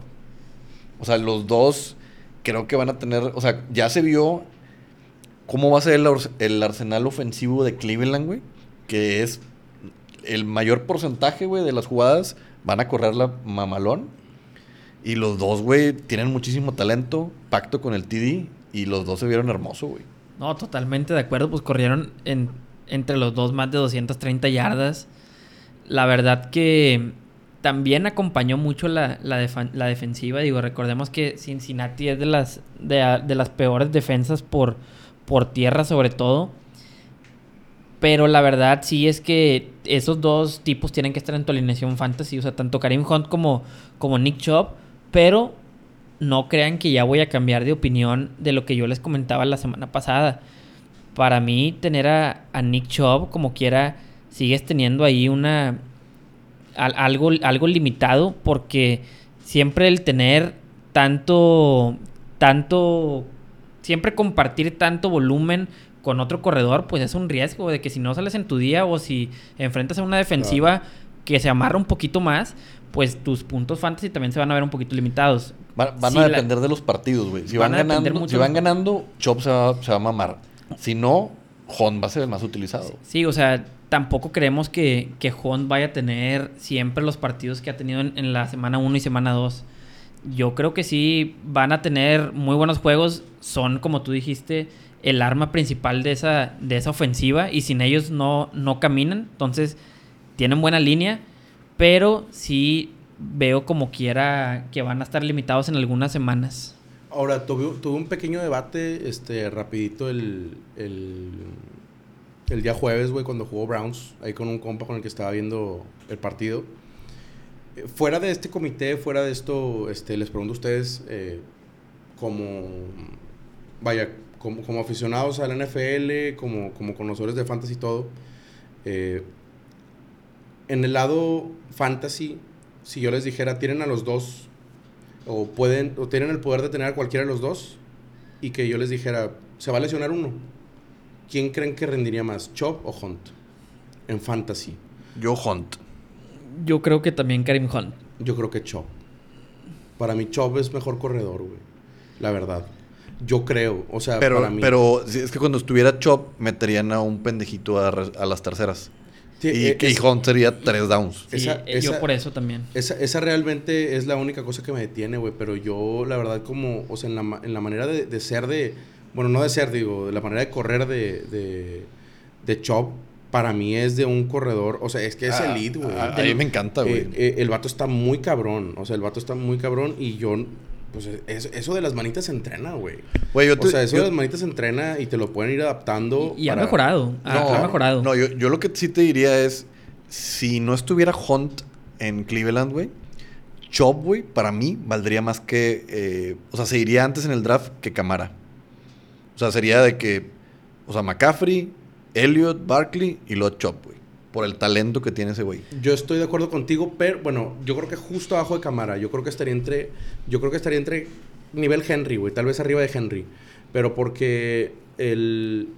O sea, los dos creo que van a tener, o sea, ya se vio cómo va a ser el, ars- el arsenal ofensivo de Cleveland, güey. Que es el mayor porcentaje, güey, de las jugadas van a correr la mamalón. Y los dos, güey, tienen muchísimo talento, pacto con el TD, y los dos se vieron hermosos, güey. No, totalmente de acuerdo. Pues corrieron en- entre los dos más de 230 yardas. La verdad que también acompañó mucho la, la, la defensiva. Digo, recordemos que Cincinnati es de las, de, de las peores defensas por, por tierra sobre todo. Pero la verdad sí es que esos dos tipos tienen que estar en tu alineación fantasy. O sea, tanto Karim Hunt como, como Nick Chubb. Pero no crean que ya voy a cambiar de opinión de lo que yo les comentaba la semana pasada. Para mí, tener a, a Nick Chubb como quiera, sigues teniendo ahí una. Al- algo, algo limitado, porque siempre el tener tanto. tanto. siempre compartir tanto volumen con otro corredor, pues es un riesgo de que si no sales en tu día o si enfrentas a una defensiva que se amarra un poquito más, pues tus puntos fantasy también se van a ver un poquito limitados. Van, a la- depender de los partidos, güey. Si Van ganando, mucho si van ganando, Chop se va, se va a mamar. Si no, Hunt va a ser el más utilizado. Sí, o sea, tampoco creemos que, que Hunt vaya a tener siempre los partidos que ha tenido en, la semana 1 y semana 2. Yo creo que sí van a tener muy buenos juegos. Son, como tú dijiste, el arma principal de esa, de esa ofensiva. Y sin ellos no, no caminan. Entonces, tienen buena línea. Pero sí veo como quiera que van a estar limitados en algunas semanas. Ahora, tuve, tuve un pequeño debate, este, rapidito el, el, el día jueves, güey, cuando jugó Browns, ahí con un compa con el que estaba viendo el partido. Eh, Fuera de este comité, fuera de esto, este, les pregunto a ustedes, eh, como, vaya, como, como aficionados al NFL, como, como conocedores de fantasy todo, eh, en el lado fantasy, si yo les dijera, tienen a los dos, o pueden, o tienen el poder de tener a cualquiera de los dos, y que yo les dijera, se va a lesionar uno, ¿quién creen que rendiría más, Chop o Hunt? En fantasy. Yo Hunt. Yo creo que también Karim Hunt. Yo creo que Chop. Para mí Chop es mejor corredor, güey. La verdad. Yo creo, o sea, Pero, para mí. pero es que cuando estuviera Chop, meterían a un pendejito a, las terceras. Sí, y, eh, que- y es- Hunt sería tres downs. Sí, Esa- yo por eso también. Esa, esa realmente es la única cosa que me detiene, güey. Pero yo, la verdad, como, o sea, en la, ma- en la manera de, de ser de. Bueno, no de ser, digo, de la manera de correr de, de, de Chop, para mí es de un corredor. O sea, es que es Ah, elite, güey. A, a mí me encanta, güey. Eh, eh, el vato está muy cabrón. O sea, el vato está muy cabrón y yo. Pues es- eso de las manitas se entrena, güey. O sea, eso yo- de las manitas se entrena y te lo pueden ir adaptando. Y ha para- mejorado. ha- No, ha mejorado. No, yo, yo lo que sí te diría es, si no estuviera Hunt en Cleveland, güey, Chop, güey, para mí valdría más que. eh, o sea, se iría antes en el draft que Camara. O sea, sería de que. O sea, McCaffrey, Elliott, Barkley y luego Chop, güey. Por el talento que tiene ese güey. Yo estoy de acuerdo contigo, pero bueno, yo creo que justo abajo de cámara, yo creo que estaría entre, yo creo que estaría entre nivel Henry, güey, tal vez arriba de Henry, pero porque el,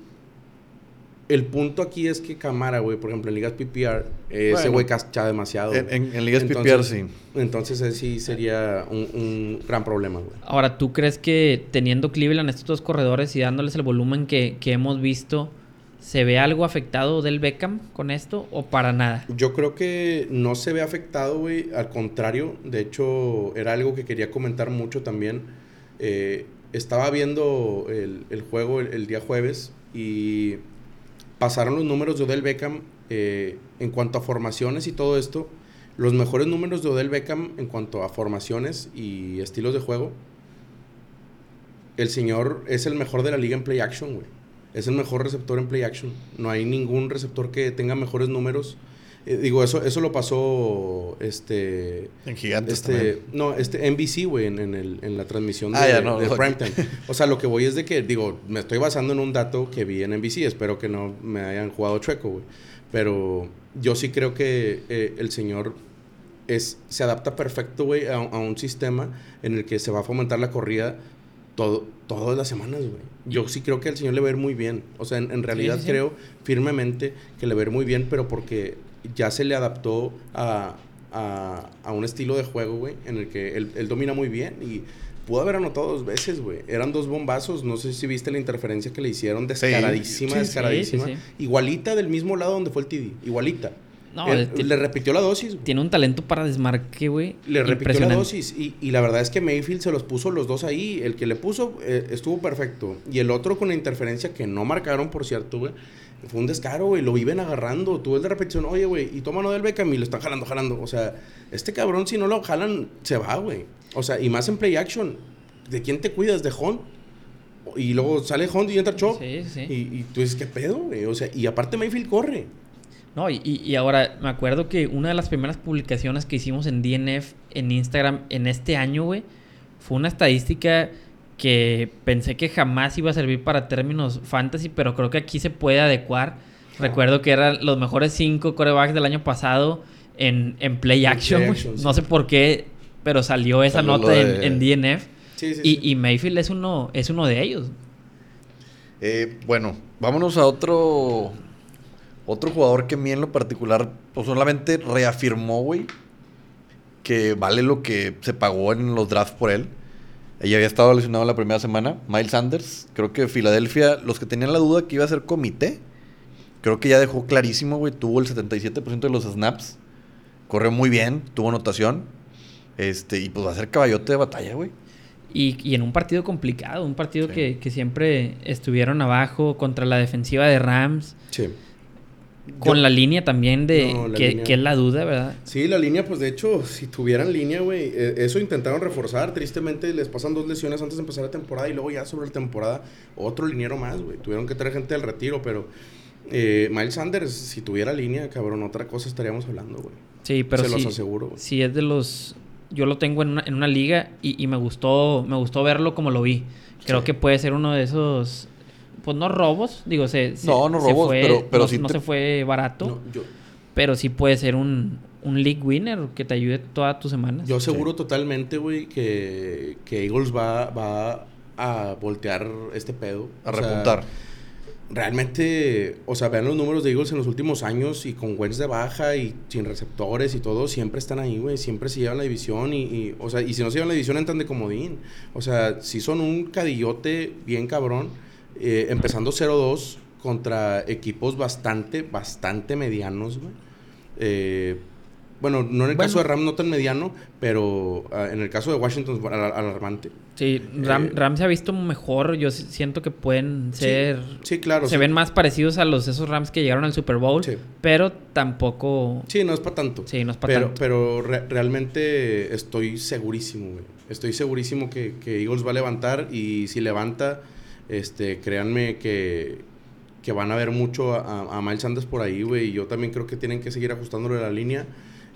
el punto aquí es que Camara, güey, por ejemplo, en ligas PPR, eh, ese Bueno. güey cacha demasiado. En, güey. en- en ligas Entonces- PPR, sí. Entonces ese sí sería un, un gran problema, güey. Ahora, ¿tú crees que teniendo Cleveland estos dos corredores y dándoles el volumen que, que hemos visto, se ve algo afectado del Beckham con esto o para nada? Yo creo que no se ve afectado, güey. Al contrario, de hecho, era algo que quería comentar mucho también. Eh, estaba viendo el, el juego el, el día jueves y pasaron los números de Odell Beckham eh, en cuanto a formaciones y todo esto. Los mejores números de Odell Beckham en cuanto a formaciones y estilos de juego. El señor es el mejor de la liga en play action, güey. Es el mejor receptor en play action. No hay ningún receptor que tenga mejores números. Eh, digo, eso, eso lo pasó este. En gigantes Este, también. no, este NBC, güey, en, en el- en la transmisión de, Ah, ya, no, de no. Primetime. O sea, lo que voy es de que, digo, me estoy basando en un dato que vi en NBC. Espero que no me hayan jugado chueco, güey. Pero yo sí creo que eh, el señor es, se adapta perfecto, güey, a, a un sistema en el que se va a fomentar la corrida todo, todas las semanas, güey. Yo sí creo que al señor le va a ir muy bien. O sea, en, en realidad sí, sí. creo firmemente que le va a ir muy bien, pero porque ya se le adaptó a, a, a un estilo de juego, güey, en el que él, él domina muy bien y pudo haber anotado dos veces, güey. Eran dos bombazos. No sé si viste la interferencia que le hicieron descaradísima, Sí, descaradísima. sí, sí. Igualita del mismo lado donde fue el TD. Igualita. No, Él- le repitió la dosis, güey. Tiene un talento para desmarque, güey. Le repitió la dosis y, y la verdad es que Mayfield se los puso los dos ahí. El que le puso eh, estuvo perfecto. Y el otro con la interferencia que no marcaron, por cierto, güey. Fue un descaro, güey. Lo viven agarrando. Tú ves de repetición, oye, güey, y toma no del Beckham y lo están jalando, jalando. O sea, este cabrón, si no lo jalan, se va, güey. O sea, y más en play action. ¿De quién te cuidas? ¿De Hunt? Y luego sale Hunt y entra Chop. Sí, sí. Y, y tú dices, ¿qué pedo, güey? O sea, y aparte Mayfield corre. No, y, y- y ahora me acuerdo que una de las primeras publicaciones que hicimos en DNF en Instagram en este año, güey, fue una estadística que pensé que jamás iba a servir para términos fantasy, pero creo que aquí se puede adecuar. Recuerdo que eran los mejores cinco corebacks del año pasado en, en play action, play sí. No sé por qué, pero salió esa Salió nota en, DNF. Sí, sí, Y, sí. y Mayfield es uno, es uno de ellos. Eh, bueno, vámonos a otro. Otro jugador que a mí en lo particular, pues solamente reafirmó, güey, que vale lo que se pagó en los drafts por él. Ella había estado lesionado la primera semana. Miles Sanders. Creo que Filadelfia, los que tenían la duda que iba a ser comité, creo que ya dejó clarísimo, güey. Tuvo el 77% de los snaps. Corrió muy bien, tuvo anotación. Este, y pues va a ser caballote de batalla, güey. Y, y en un partido complicado, un partido Sí. que, que siempre estuvieron abajo contra la defensiva de Rams. Sí. Con Yo- la línea también de No, que, línea. que es la duda, ¿verdad? Sí, la línea, pues de hecho, si tuvieran línea, güey, eh, eso intentaron reforzar. Tristemente les pasan dos lesiones antes de empezar la temporada y luego ya sobre la temporada otro liniero más, güey. Tuvieron que traer gente del retiro, pero eh, Miles Sanders, si tuviera línea, cabrón, otra cosa estaríamos hablando, güey. Sí, pero Se los aseguro, güey. sí es de los... Yo lo tengo en una, en una liga y, y me gustó me gustó verlo como lo vi. Creo Sí. que puede ser uno de esos... Pues no robos, digo, se, se- No, no se robos, fue- pero- pero no, sí no te- se fue barato, No, yo, pero sí puede ser un, un league winner que te ayude todas tus semanas. yo aseguro totalmente, güey, que, que Eagles va, va a voltear este pedo. A O sea, repuntar. Realmente, o sea, vean los números de Eagles en los últimos años y con Wentz de baja y sin receptores y todo, siempre están ahí, güey. Siempre se llevan la división y, y, o sea, y si no se llevan la división entran de comodín. O sea, si son un cadillote bien cabrón, eh, empezando 0-2 contra equipos bastante, bastante medianos, güey. Eh, bueno, no en el Bueno. caso de Ram no tan mediano, pero ah, en el caso de Washington alarmante. Sí, Ram, Eh, Ram se ha visto mejor. Yo si- siento que pueden ser... Sí, claro. se sí. ven más parecidos a los esos Rams que llegaron al Super Bowl, Sí. pero tampoco... Sí, no es para tanto. Sí, no es para tanto. pero re- realmente estoy segurísimo, güey. Estoy segurísimo que, que Eagles va a levantar y si levanta, este, créanme que, que van a ver mucho a, a Miles Sanders por ahí, güey. Y yo también creo que tienen que seguir ajustándole la línea.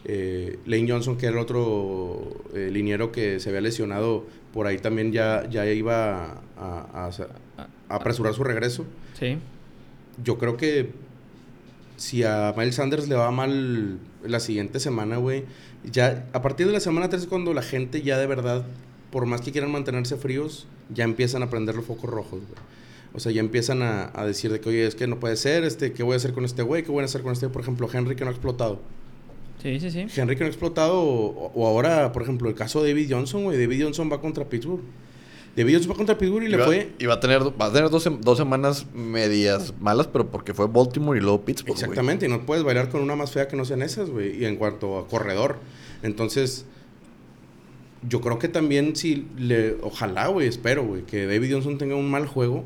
Eh, Lane Johnson, que era el otro eh, liniero que se había lesionado, por ahí también ya, ya iba a, a- a- a apresurar su regreso. Sí. Yo creo que si a Miles Sanders le va mal la siguiente semana, güey, ya a partir de la semana 3 es cuando la gente ya de verdad, por más que quieran mantenerse fríos, ya empiezan a prender los focos rojos, güey. O sea, ya empiezan a, a decir de que, oye, es que no puede ser, este, ¿qué voy a hacer con este güey? ¿Qué voy a hacer con este? Por ejemplo, Henry que no ha explotado. Sí, sí, sí. Henry que no ha explotado, o, o ahora, por ejemplo, el caso de David Johnson, güey. David Johnson va contra Pittsburgh. David Johnson va contra Pittsburgh y le fue... y va a tener, va a tener dos, sem- dos semanas medias malas, pero porque fue Baltimore y luego Pittsburgh. Exactamente, y no puedes bailar con una más fea que no sean esas, güey. Y en cuanto a corredor. Entonces, yo creo que también si le... Ojalá, güey, espero, güey, que David Johnson tenga un mal juego.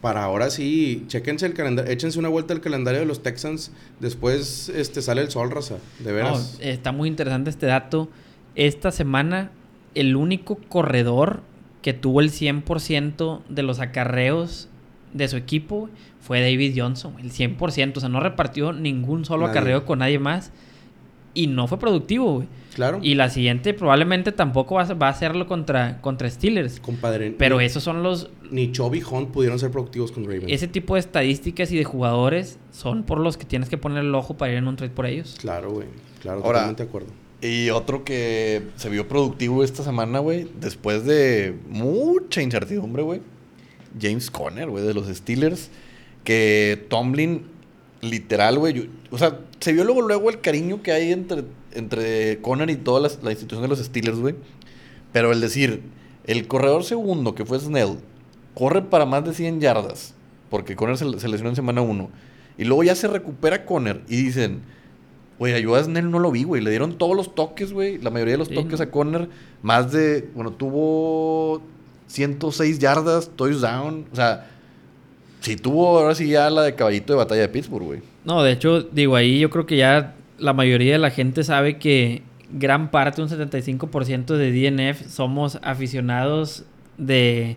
Para ahora sí, chequense el calendario, échense una vuelta al calendario de los Texans. Después este, sale el sol, raza. De veras. No, está muy interesante este dato. Esta semana, el único corredor que tuvo el 100% de los acarreos de su equipo fue David Johnson. El 100%. O sea, no repartió ningún solo Nadie. acarreo con nadie más. Y no fue productivo, güey. Claro. Y la siguiente probablemente tampoco va a, va a hacerlo contra, contra Steelers. Compadre. Pero ni, esos son los... Ni Chubby Hunt pudieron ser productivos con Ravens. Ese tipo de estadísticas y de jugadores son por los que tienes que poner el ojo para ir en un trade por ellos. Claro, güey. Claro, Ahora- totalmente de acuerdo. Y otro que se vio productivo esta semana, güey, después de mucha incertidumbre, güey. James Conner, güey, de los Steelers. Que Tomlin, literal, güey. O sea, se vio luego, luego el cariño que hay entre, entre Conner y toda la, la institución de los Steelers, güey. Pero el decir, el corredor segundo, que fue Snell, corre para más de 100 yardas. Porque Conner se, se lesionó en semana 1. Y luego ya se recupera Conner. Y dicen, Güey, yo a Snell no lo vi, güey. Le dieron todos los toques, güey. La mayoría de los Sí, toques a Conner. Más de. Bueno, tuvo 106 yardas, touchdown. O sea, sí tuvo ahora sí ya la de caballito de batalla de Pittsburgh, güey. No, de hecho, digo, ahí yo creo que ya la mayoría de la gente sabe que gran parte, un 75% de DNF, somos aficionados de,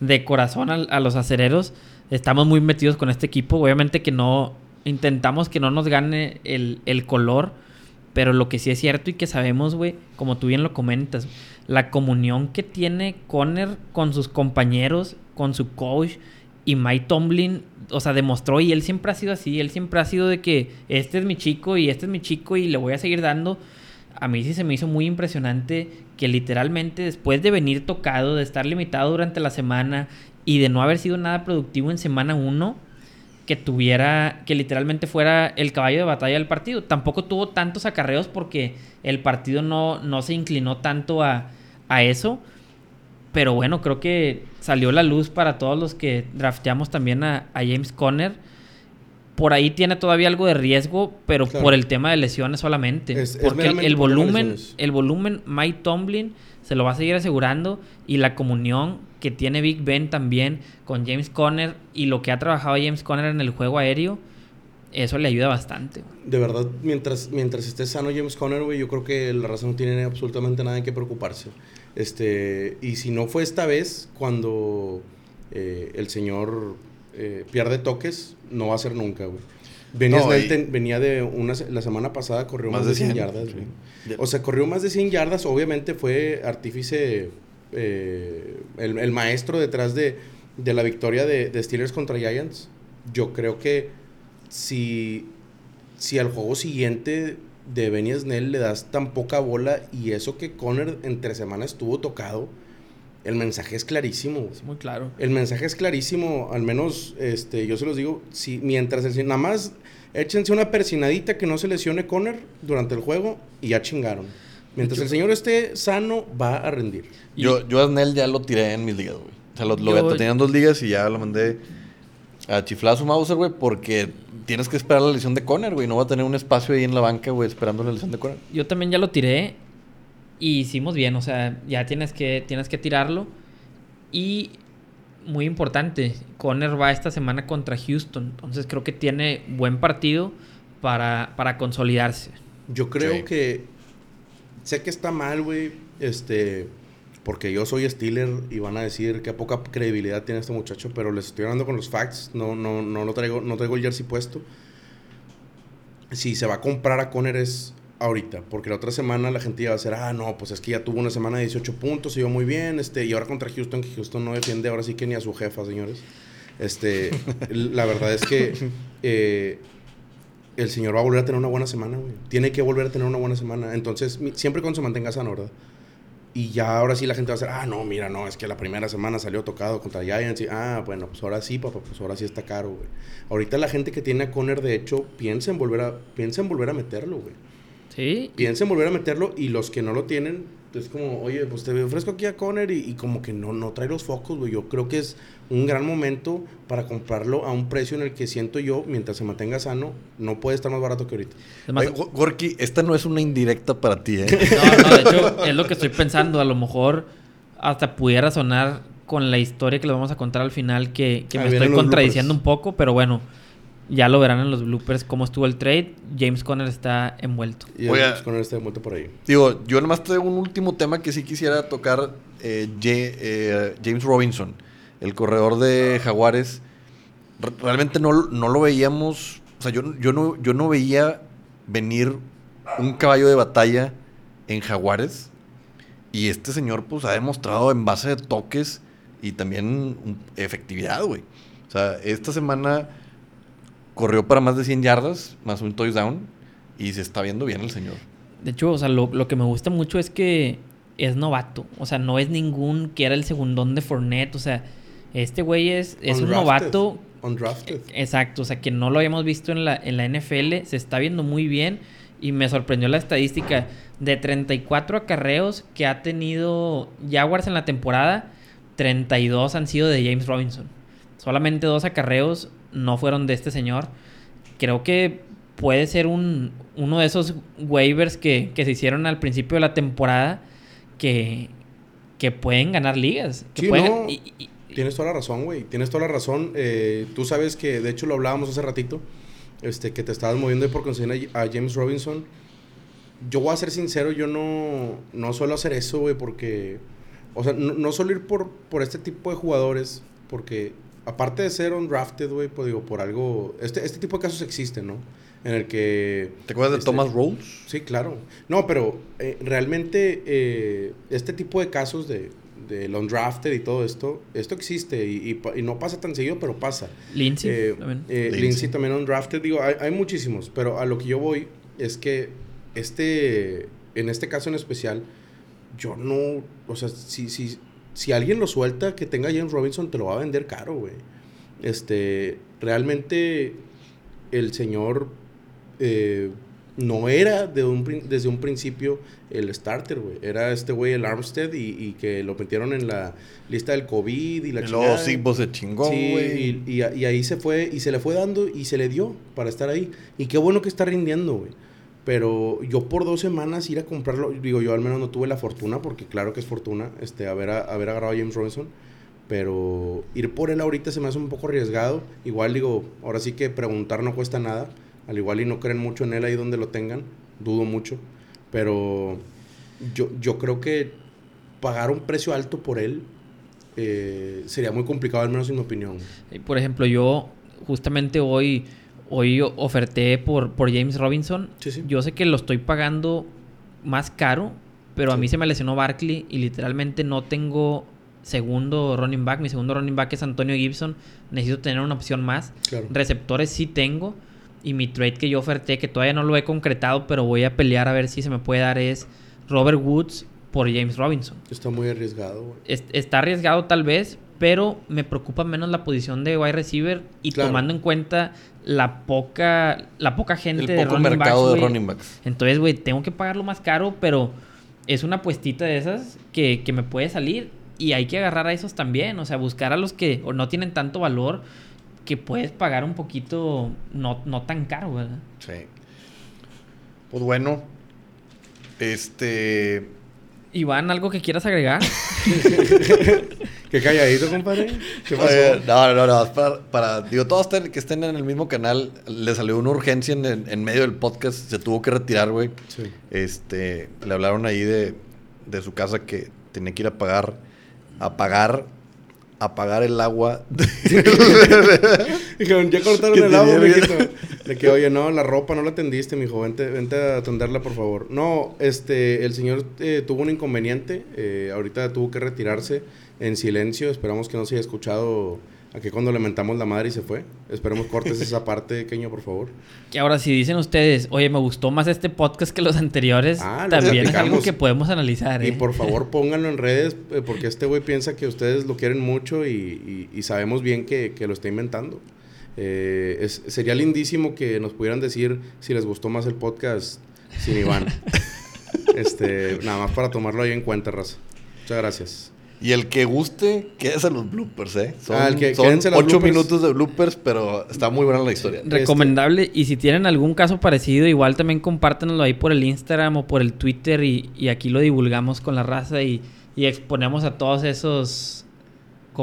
de corazón a, a los acereros. Estamos muy metidos con este equipo. Obviamente que no, intentamos que no nos gane el, el color, pero lo que sí es cierto y que sabemos, güey, como tú bien lo comentas, la comunión que tiene Conner con sus compañeros, con su coach y Mike Tomlin, o sea, demostró y él siempre ha sido así, él siempre ha sido de que este es mi chico y este es mi chico y le voy a seguir dando. A mí sí se me hizo muy impresionante que literalmente después de venir tocado, de estar limitado durante la semana y de no haber sido nada productivo en semana 1, que tuviera, que literalmente fuera el caballo de batalla del partido. Tampoco tuvo tantos acarreos porque el partido no, no se inclinó tanto a, a eso. Pero bueno, creo que salió la luz para todos los que drafteamos también a, a James Conner. Por ahí tiene todavía algo de riesgo, pero Claro. por el tema de lesiones solamente. Es- es porque el, meramente el volumen, el volumen, Mike Tomlin se lo va a seguir asegurando y la comunión que tiene Big Ben también con James Conner y lo que ha trabajado James Conner en el juego aéreo, eso le ayuda bastante. De verdad, mientras, mientras esté sano James Conner, güey, yo creo que la raza no tiene absolutamente nada en qué preocuparse. Este, y si no fue esta vez, cuando eh, el señor eh, pierde toques, no va a ser nunca, güey. Venía, No, ten- venía de una... La semana pasada corrió más, de 100 yardas, sí. güey. O sea, corrió más de 100 yardas. Obviamente fue artífice, eh, el, el maestro detrás de, de la victoria de, de Steelers contra Giants. Yo creo que si, si al juego siguiente de Benny Snell le das tan poca bola y eso que Conner entre semanas estuvo tocado, el mensaje es clarísimo. Es muy claro. El mensaje es clarísimo, al menos este, yo se los digo, si mientras el, nada más échense una persinadita que no se lesione Conner durante el juego y ya chingaron. Mientras el señor esté sano, va a rendir. Yo, yo a Snell ya lo tiré en mis ligas, güey. O sea, lo, lo Yo- tenía en dos ligas y ya lo mandé a chiflar a su Mauser, güey, porque tienes que esperar la lesión de Conner, güey. No va a tener un espacio ahí en la banca, güey, esperando la lesión de Conner. Yo también ya lo tiré y hicimos bien, o sea, ya tienes que, tienes que tirarlo. Y muy importante, Conner va esta semana contra Houston, entonces creo que tiene buen partido para, para consolidarse. Yo creo Sí. que sé que está mal, güey, este, porque yo soy Steeler y van a decir que poca credibilidad tiene este muchacho, pero les estoy hablando con los facts, no, no, no, no, traigo, no traigo el jersey puesto. Si se va a comprar a Conner es ahorita, porque la otra semana la gente iba a decir, ah, no, pues es que ya tuvo una semana de 18 puntos, se iba muy bien, este, y ahora contra Houston, que Houston no defiende ahora sí que ni a su jefa, señores. Este, la verdad es que eh, el señor va a volver a tener una buena semana, güey. Tiene que volver a tener una buena semana. Entonces, siempre cuando se mantenga sano, ¿verdad? Y ya ahora sí la gente va a decir, ah, no, mira, no, es que la primera semana salió tocado contra Giants. Y, ah, bueno, pues ahora sí, papá, pues ahora sí está caro, güey. Ahorita la gente que tiene a Conner, de hecho, piensa en volver a, piensa en volver a meterlo, güey. Sí. Piensa en volver a meterlo y los que no lo tienen, es como, oye, pues te ofrezco aquí a Conner y, como que no, no trae los focos, güey. Yo creo que es un gran momento para comprarlo a un precio en el que siento yo, mientras se mantenga sano, no puede estar más barato que ahorita. Además, Gorky, esta no es una indirecta para ti, ¿eh? No, no, de hecho, es lo que estoy pensando. A lo mejor hasta pudiera sonar con la historia que le vamos a contar al final, que, que me estoy contradiciendo un poco, pero bueno. Ya lo verán en los bloopers cómo estuvo el trade. James Conner está envuelto. Y James Conner está envuelto por ahí. Digo, yo nomás traigo un último tema que sí quisiera tocar. Eh, eh, James Robinson, el corredor de Jaguares. Realmente no, lo veíamos. O sea, yo, yo, no, yo no veía venir un caballo de batalla en Jaguares. Y este señor, pues, ha demostrado en base de toques y también efectividad, güey. O sea, esta semana corrió para más de 100 yardas, más un touchdown, y se está viendo bien el señor. De hecho, o sea, lo, que me gusta mucho es que es novato. O sea, no es ningún que era el segundón de Fournette. O sea, este güey es, es un novato. Undrafted. Exacto, o sea, que no lo habíamos visto en la, en la NFL. Se está viendo muy bien. Y me sorprendió la estadística de 34 acarreos que ha tenido Jaguars en la temporada. 32 han sido de James Robinson. Solamente dos acarreos no fueron de este señor. Creo que puede ser un, uno de esos waivers que, se hicieron al principio de la temporada que, que pueden ganar ligas. Que pueden, tienes toda la razón, güey. Tienes toda la razón. Eh, tú sabes que, de hecho, lo hablábamos hace ratito, este, que te estabas moviendo por conseguir a, James Robinson. Yo voy a ser sincero, yo no, no suelo hacer eso, güey, porque... O sea, no, no suelo ir por, por este tipo de jugadores, porque aparte de ser undrafted, güey, pues digo, por algo. Este, este tipo de casos existen, ¿no? En el que. ¿Te acuerdas de este, Thomas Rhodes? Sí, claro. No, pero eh, realmente eh, este tipo de casos de, de undrafted y todo esto, esto existe y, y, no pasa tan seguido, pero pasa. Lindsay eh, también. Lindsay. también undrafted, digo, hay, hay, muchísimos, pero a lo que yo voy es que este, en este caso en especial, yo no, o sea, si, si, si alguien lo suelta que tenga James Robinson, te lo va a vender caro, güey. Este, realmente el señor eh, no era de un, desde un principio el starter, güey. Era este güey, el Armstead, y, que lo metieron en la lista del COVID y la chingada. sí, pues se chingó, güey. y, y, ahí se fue, y se le fue dando, y se le dio para estar ahí. Y qué bueno que está rindiendo, güey. Pero yo por dos semanas ir a comprarlo, digo, yo al menos no tuve la fortuna, porque claro que es fortuna, este, haber, haber agarrado a James Robinson. Pero ir por él ahorita se me hace un poco arriesgado. Igual digo, ahora sí que preguntar no cuesta nada. Al igual y no creen mucho en él ahí donde lo tengan. Dudo mucho. Pero yo, yo creo que pagar un precio alto por él eh, sería muy complicado, al menos en mi opinión. Por ejemplo, yo justamente hoy hoy oferté por, por James Robinson. Yo sé que lo estoy pagando más caro, pero a mí se me lesionó Barkley y literalmente no tengo segundo running back. Mi segundo running back es Antonio Gibson. Necesito tener una opción más. Receptores sí tengo. Y mi trade que yo oferté, que todavía no lo he concretado, pero voy a pelear a ver si se me puede dar, es Robert Woods por James Robinson. Está muy arriesgado. está arriesgado tal vez, pero me preocupa menos la posición de wide receiver y tomando en cuenta la poca, la poca gente de running mercado de running backs. Entonces, güey, tengo que pagarlo más caro, pero es una puestita de esas que, me puede salir y hay que agarrar a esos también. O sea, buscar a los que no tienen tanto valor que puedes pagar un poquito no, no tan caro, ¿verdad? Sí. Pues bueno, este Iván, ¿algo que quieras agregar? Qué calladito, compadre. ¿Qué pasó? no, no, no. Para, para, digo, todos que estén en el mismo canal, le salió una urgencia en, en medio del podcast. Se tuvo que retirar, güey. Sí. Este, le hablaron ahí de, de su casa que tenía que ir a pagar, a pagar, a pagar el agua. Dijeron, ya cortaron el agua, mijito. De que, oye, no, la ropa no la atendiste, mijo. Vente, vente a atenderla, por favor. No, este, el señor eh, tuvo un inconveniente. eh, ahorita tuvo que retirarse en silencio. Esperamos que no se haya escuchado aquí cuando le mentamos la madre y se fue. Esperemos cortes esa parte, Keño, por favor. Que ahora si dicen ustedes, oye, me gustó más este podcast que los anteriores, Ah, lo también es algo que podemos analizar, ¿eh? Y por favor pónganlo en redes, eh, porque este güey piensa que ustedes lo quieren mucho y, y- y sabemos bien que, que lo está inventando. Eh, es- sería lindísimo que nos pudieran decir si les gustó más el podcast sin Iván. este, nada más para tomarlo ahí en cuenta, raza. Muchas gracias. y el que guste, quédese a los bloopers, ¿eh? Son, Ah, el que- son quédense a los ocho bloopers. minutos de bloopers, pero está muy buena la historia. Recomendable. Y si tienen algún caso parecido, igual también compártanlo ahí por el Instagram o por el Twitter y, y aquí lo divulgamos con la raza y, y exponemos a todos esos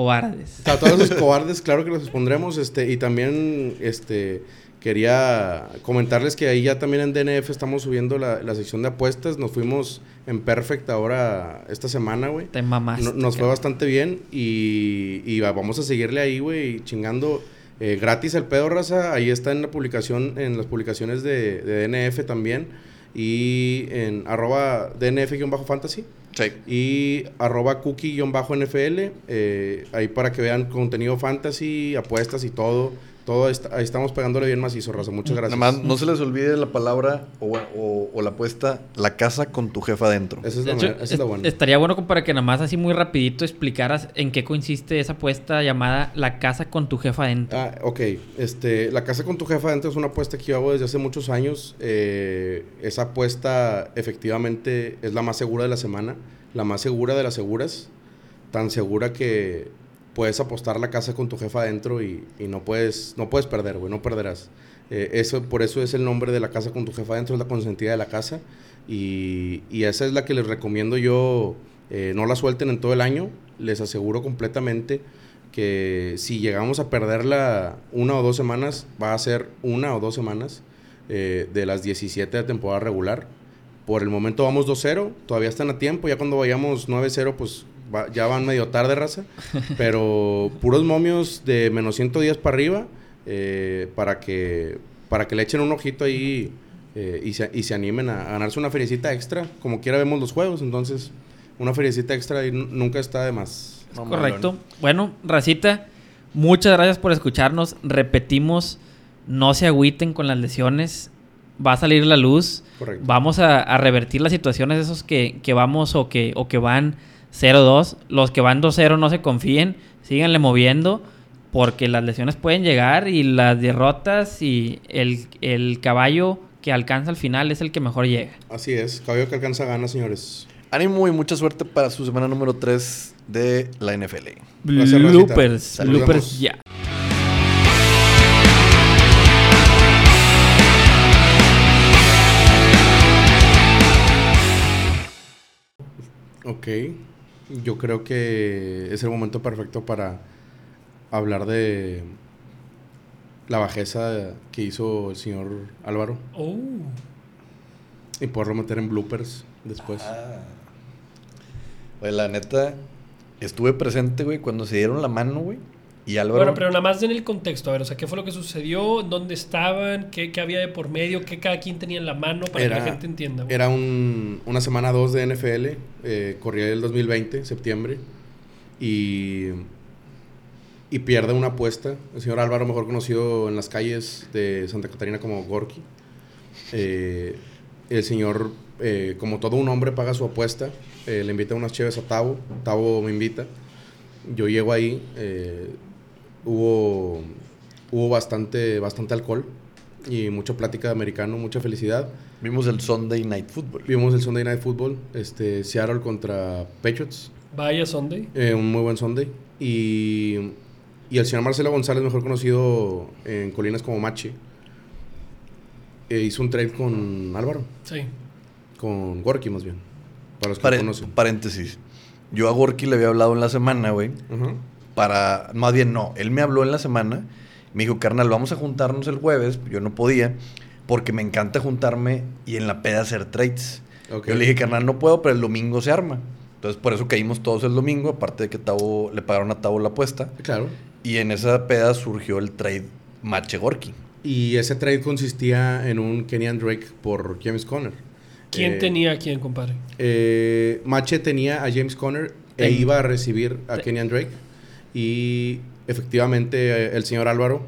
cobardes. Los cobardes, claro que los expondremos. Este, y también este, quería comentarles que ahí ya también en DNF estamos subiendo la, la sección de apuestas. Nos fuimos en Perfect ahora esta semana, güey. Te mamaste. No- nos fue bastante bien y, y va- vamos a seguirle ahí, güey, chingando eh, gratis el pedo, raza. Ahí está en la publicación, en las publicaciones de, de DNF también. Y en arroba DNF-fantasy Y arroba cookie-nfl. eh, ahí para que vean contenido fantasy, apuestas y todo. Todo está- ahí estamos pegándole bien macizo, raza. Muchas gracias. Nada más, no se les olvide la palabra o, o- o la apuesta, la casa con tu jefa adentro. Esa es De la, hecho, manera- esa es la es- buena. estaría bueno como para que nada más así muy rapidito explicaras en qué consiste esa apuesta llamada La casa con tu jefa adentro. Ah, ok. Este, la casa con tu jefa adentro es una apuesta que yo hago desde hace muchos años. Eh, esa apuesta efectivamente es la más segura de la semana, la más segura de las seguras, tan segura que puedes apostar la casa con tu jefa adentro y, no puedes no puedes perder, güey, no perderás. Eh, eso, por eso es el nombre de la casa con tu jefa adentro, es la consentida de la casa. Y, y esa es la que les recomiendo yo. eh, no la suelten en todo el año. Les aseguro completamente que si llegamos a perderla una o dos semanas, va a ser una o dos semanas eh, de las 17 de temporada regular. Por el momento vamos 2-0, todavía están a tiempo, ya cuando vayamos 9-0, pues va- ya van medio tarde, raza. Pero puros momios de menos 110 para arriba, eh, para, que, para que le echen un ojito ahí eh, y, se, y se animen a, a ganarse una feriecita extra. Como quiera vemos los juegos, entonces una feriecita extra ahí nu- nunca está de más. Correcto. Bueno, Racita, muchas gracias por escucharnos. Repetimos, no se agüiten con las lesiones. Va a salir la luz. Correcto. Vamos a, a revertir las situaciones esos que, que vamos o que, o que van 0-2. Los que van 2-0 no se confíen. Síganle moviendo. Porque las lesiones pueden llegar y las derrotas y el, el caballo que alcanza al final es el que mejor llega. Así es, caballo que alcanza gana, señores. Ánimo y mucha suerte para su semana número 3 de la NFL. Gracias. Bloopers. Bloopers ya. Ok, yo creo que es el momento perfecto para hablar de la bajeza que hizo el señor Álvaro Oh. y poderlo meter en bloopers después. Güey, la neta, estuve presente, güey, cuando se dieron la mano, güey. Y Álvaro. Bueno, pero nada más en el contexto, a ver, o sea, ¿qué fue lo que sucedió? ¿Dónde estaban? ¿Qué, qué había de por medio? ¿Qué cada quien tenía en la mano? Para Era- que la gente entienda. güey. Era un- una semana 2 de NFL, eh, corría el 2020, septiembre, y, y pierde una apuesta. El señor Álvaro, mejor conocido en las calles de Santa Catarina como Gorky. Eh, el señor, eh, como todo un hombre, paga su apuesta. eh, le invita unas cheves a Tavo. Tavo me invita. Yo llego ahí. Hubo hubo bastante, bastante alcohol y mucha plática de americano, mucha felicidad. Vimos el Sunday Night Football. Vimos el Sunday Night Football, este, Seattle contra Patriots, Vaya Sunday. eh, un muy buen Sunday. Y, y el señor Marcelo González, mejor conocido en Colinas como Machi, eh, hizo un trade con Álvaro, Sí. con Gorky más bien, para los que Pare- conocen. paréntesis. Yo a Gorky le había hablado en la semana, güey. Ajá. Para. Más bien, no. Él me habló en la semana. Me dijo, carnal, vamos a juntarnos el jueves. Yo no podía. Porque me encanta juntarme y en la peda hacer trades. Yo le dije, carnal, no puedo, pero el domingo se arma. Entonces, por eso caímos todos el domingo, aparte de que Tavo, le pagaron a Tavo la apuesta. Claro. Y en esa peda surgió el trade Mache Gorky. Y ese trade consistía en un Kenyan Drake por James Conner. ¿Quién Eh, tenía a quién, compadre? Eh, Mache tenía a James Conner e iba a recibir a Kenyan Drake. Y efectivamente eh, el señor Álvaro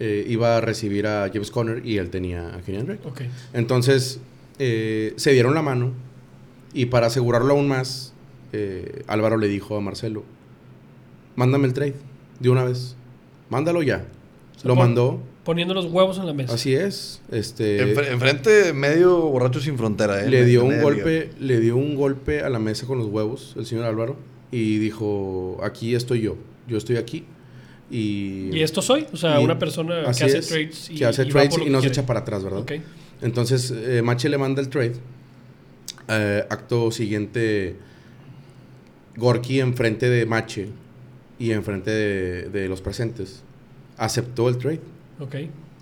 eh, iba a recibir a James Conner y él tenía a Kenyan Drake. Ok. Entonces eh, se dieron la mano y para asegurarlo aún más, eh, Álvaro le dijo a Marcelo, mándame el trade de una vez, mándalo ya. Lo pon- mandó, Poniendo los huevos en la mesa. así es. Este, Enfre- enfrente, medio borracho sin frontera, ¿eh? le dio un golpe, le dio un golpe a la mesa con los huevos, el señor Álvaro, y dijo, aquí estoy yo, yo estoy aquí. Y, ¿Y esto soy? O sea, y una persona que hace es, trades y, que hace y trades y no se echa para atrás, ¿verdad? Entonces, eh, Mache le manda el trade. Eh, acto siguiente, Gorky enfrente de Mache y enfrente de, de los presentes aceptó el trade. Ok.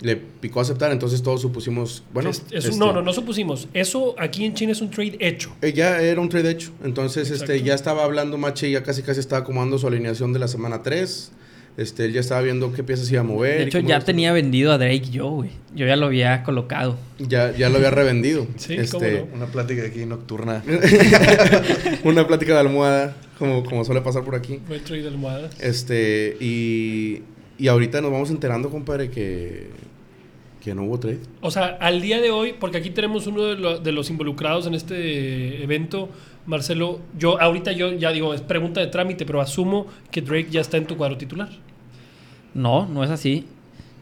Le picó aceptar, entonces todos supusimos, bueno, Es- es un- este, no, no, no supusimos. Eso aquí en China es un trade hecho. eh, ya era un trade hecho. Entonces, este, ya estaba hablando Mache, ya casi casi estaba acomodando su alineación de la semana 3. Este, él ya estaba viendo qué piezas iba a mover. De hecho, ya tenía vendido a Drake yo, güey. Yo ya lo había colocado. Ya, ya lo había revendido. Sí, este, cómo no. Una plática aquí nocturna. una plática de almohada, como, como suele pasar por aquí. Fue trade de almohadas. Este, y, y ahorita nos vamos enterando, compadre, que, que no hubo trade. O sea, al día de hoy, porque aquí tenemos uno de, lo- de los involucrados en este evento, Marcelo, yo ahorita yo ya digo, es pregunta de trámite, pero asumo que Drake ya está en tu cuadro titular. No, no es así.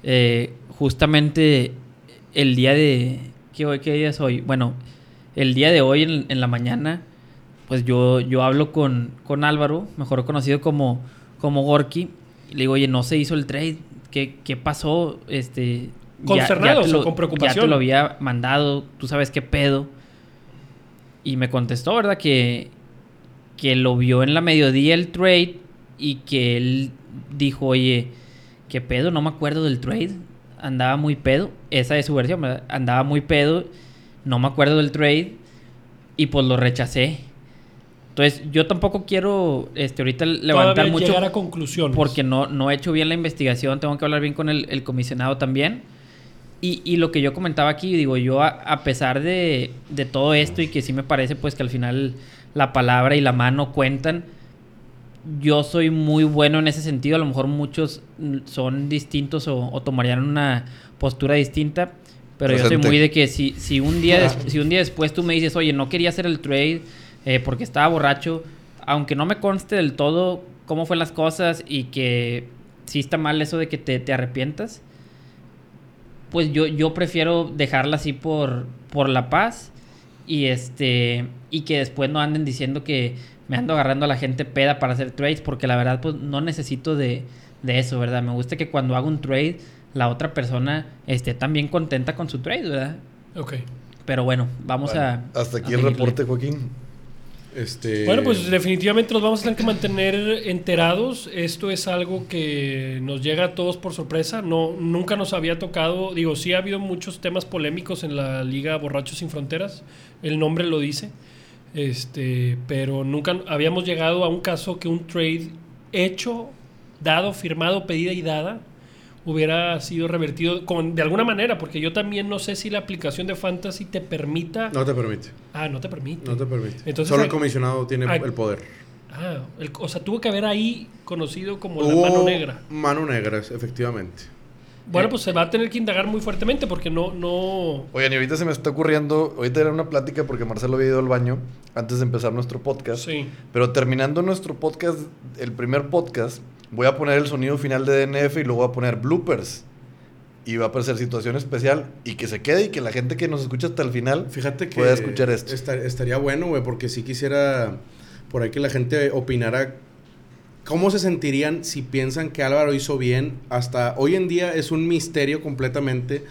Eh, justamente el día de... ¿qué, hoy- ¿Qué día es hoy? Bueno, el día de hoy en, en la mañana, pues yo, yo hablo con, con Álvaro, mejor conocido como, como Gorky. Le digo, oye, no se hizo el trade. ¿Qué, qué pasó? Este, ya- te o con preocupación. Ya te lo había mandado, tú sabes qué pedo. Y me contestó, ¿verdad? Que, que lo vio en la mediodía el trade y que él dijo, oye, ¿qué pedo? No me acuerdo del trade. Andaba muy pedo. Esa es su versión, ¿verdad? Andaba muy pedo. No me acuerdo del trade. Y pues lo rechacé. Entonces, yo tampoco quiero este, ahorita levantar Todavía mucho. llegar a conclusiones. Porque no, no he hecho bien la investigación, tengo que hablar bien con el, el comisionado también. Y, y lo que yo comentaba aquí, digo, yo a, a pesar de, de todo esto y que sí me parece pues que al final la palabra y la mano cuentan, yo soy muy bueno en ese sentido, a lo mejor muchos son distintos o, o tomarían una postura distinta, pero yo soy Presente. muy de que si, si, un día des- si un día después tú me dices, oye, no quería hacer el trade eh, porque estaba borracho, aunque no me conste del todo cómo fue las cosas y que sí está mal eso de que te, te arrepientas, pues yo, yo prefiero dejarla así por, por la paz y este y que después no anden diciendo que me ando agarrando a la gente peda para hacer trades porque la verdad pues no necesito de, de eso, ¿verdad? Me gusta que cuando hago un trade la otra persona esté también contenta con su trade, ¿verdad? Ok. Pero bueno, vamos Bueno, a... Hasta a aquí el reporte, Joaquín. Este, Bueno, pues definitivamente nos vamos a tener que mantener enterados. Esto es algo que nos llega a todos por sorpresa. No, nunca nos había tocado. Digo, sí ha habido muchos temas polémicos en la Liga Borrachos sin Fronteras. El nombre lo dice. Este, pero nunca habíamos llegado a un caso que un trade hecho, dado, firmado, pedida y dada hubiera sido revertido con, de alguna manera, porque yo también no sé si la aplicación de Fantasy te permita... No te permite. Ah, no te permite. No te permite. Entonces, Solo el comisionado tiene el poder. Ah, el- o sea, tuvo que haber ahí conocido como Hubo la mano negra. Mano negra, efectivamente. Bueno, pues se va a tener que indagar muy fuertemente porque no, no. Oigan, y ahorita se me está ocurriendo, ahorita era una plática porque Marcelo había ido al baño antes de empezar nuestro podcast. Sí. Pero terminando nuestro podcast, el primer podcast, voy a poner el sonido final de DNF y luego voy a poner bloopers. Y va a aparecer situación especial y que se quede y que la gente que nos escucha hasta el final Fíjate que pueda escuchar esto. esta- estaría bueno, güey, porque si quisiera por ahí que la gente opinara cómo se sentirían si piensan que Álvaro hizo bien. Hasta hoy en día es un misterio completamente.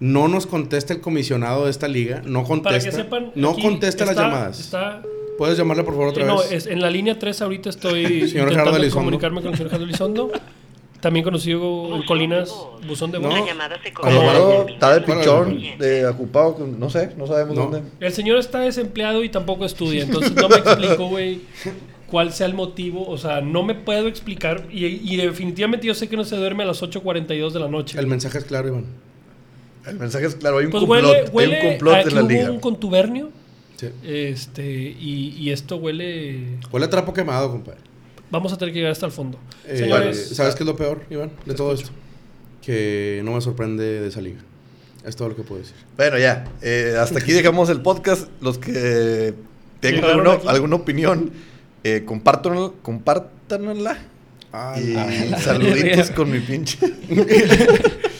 No nos contesta el comisionado de esta liga, no contesta. Para que sepan. no contesta las está- llamadas. Está. ¿Puedes llamarle por favor otra no, vez? es- en la línea 3 ahorita estoy Señor intentando comunicarme con el señor Gerardo Elizondo. también conocido en Colinas, buzón de voz. No. Está de pichón, de ocupado, no sé, no sabemos No. dónde. El señor está desempleado y tampoco estudia, entonces no me explico, güey, cuál sea el motivo. O sea, no me puedo explicar. Y, y definitivamente yo sé que no se duerme a las 8.42 de la noche. El mensaje es claro, Iván. El mensaje es claro, hay un pues complot, huele, hay huele un complot a en la hubo liga. un contubernio. Sí. Este, y, y esto huele. Huele a trapo quemado, compadre. Vamos a tener que llegar hasta el fondo. Eh, Señores, ¿Sabes qué es lo peor, Iván, de todo esto? Que no me sorprende de esa liga. Es todo lo que puedo decir. Bueno, ya, eh, hasta aquí dejamos el podcast. Los que tengan alguna, opinión, eh, compártanla, compártanla. Ah, y saluditos con mi pinche.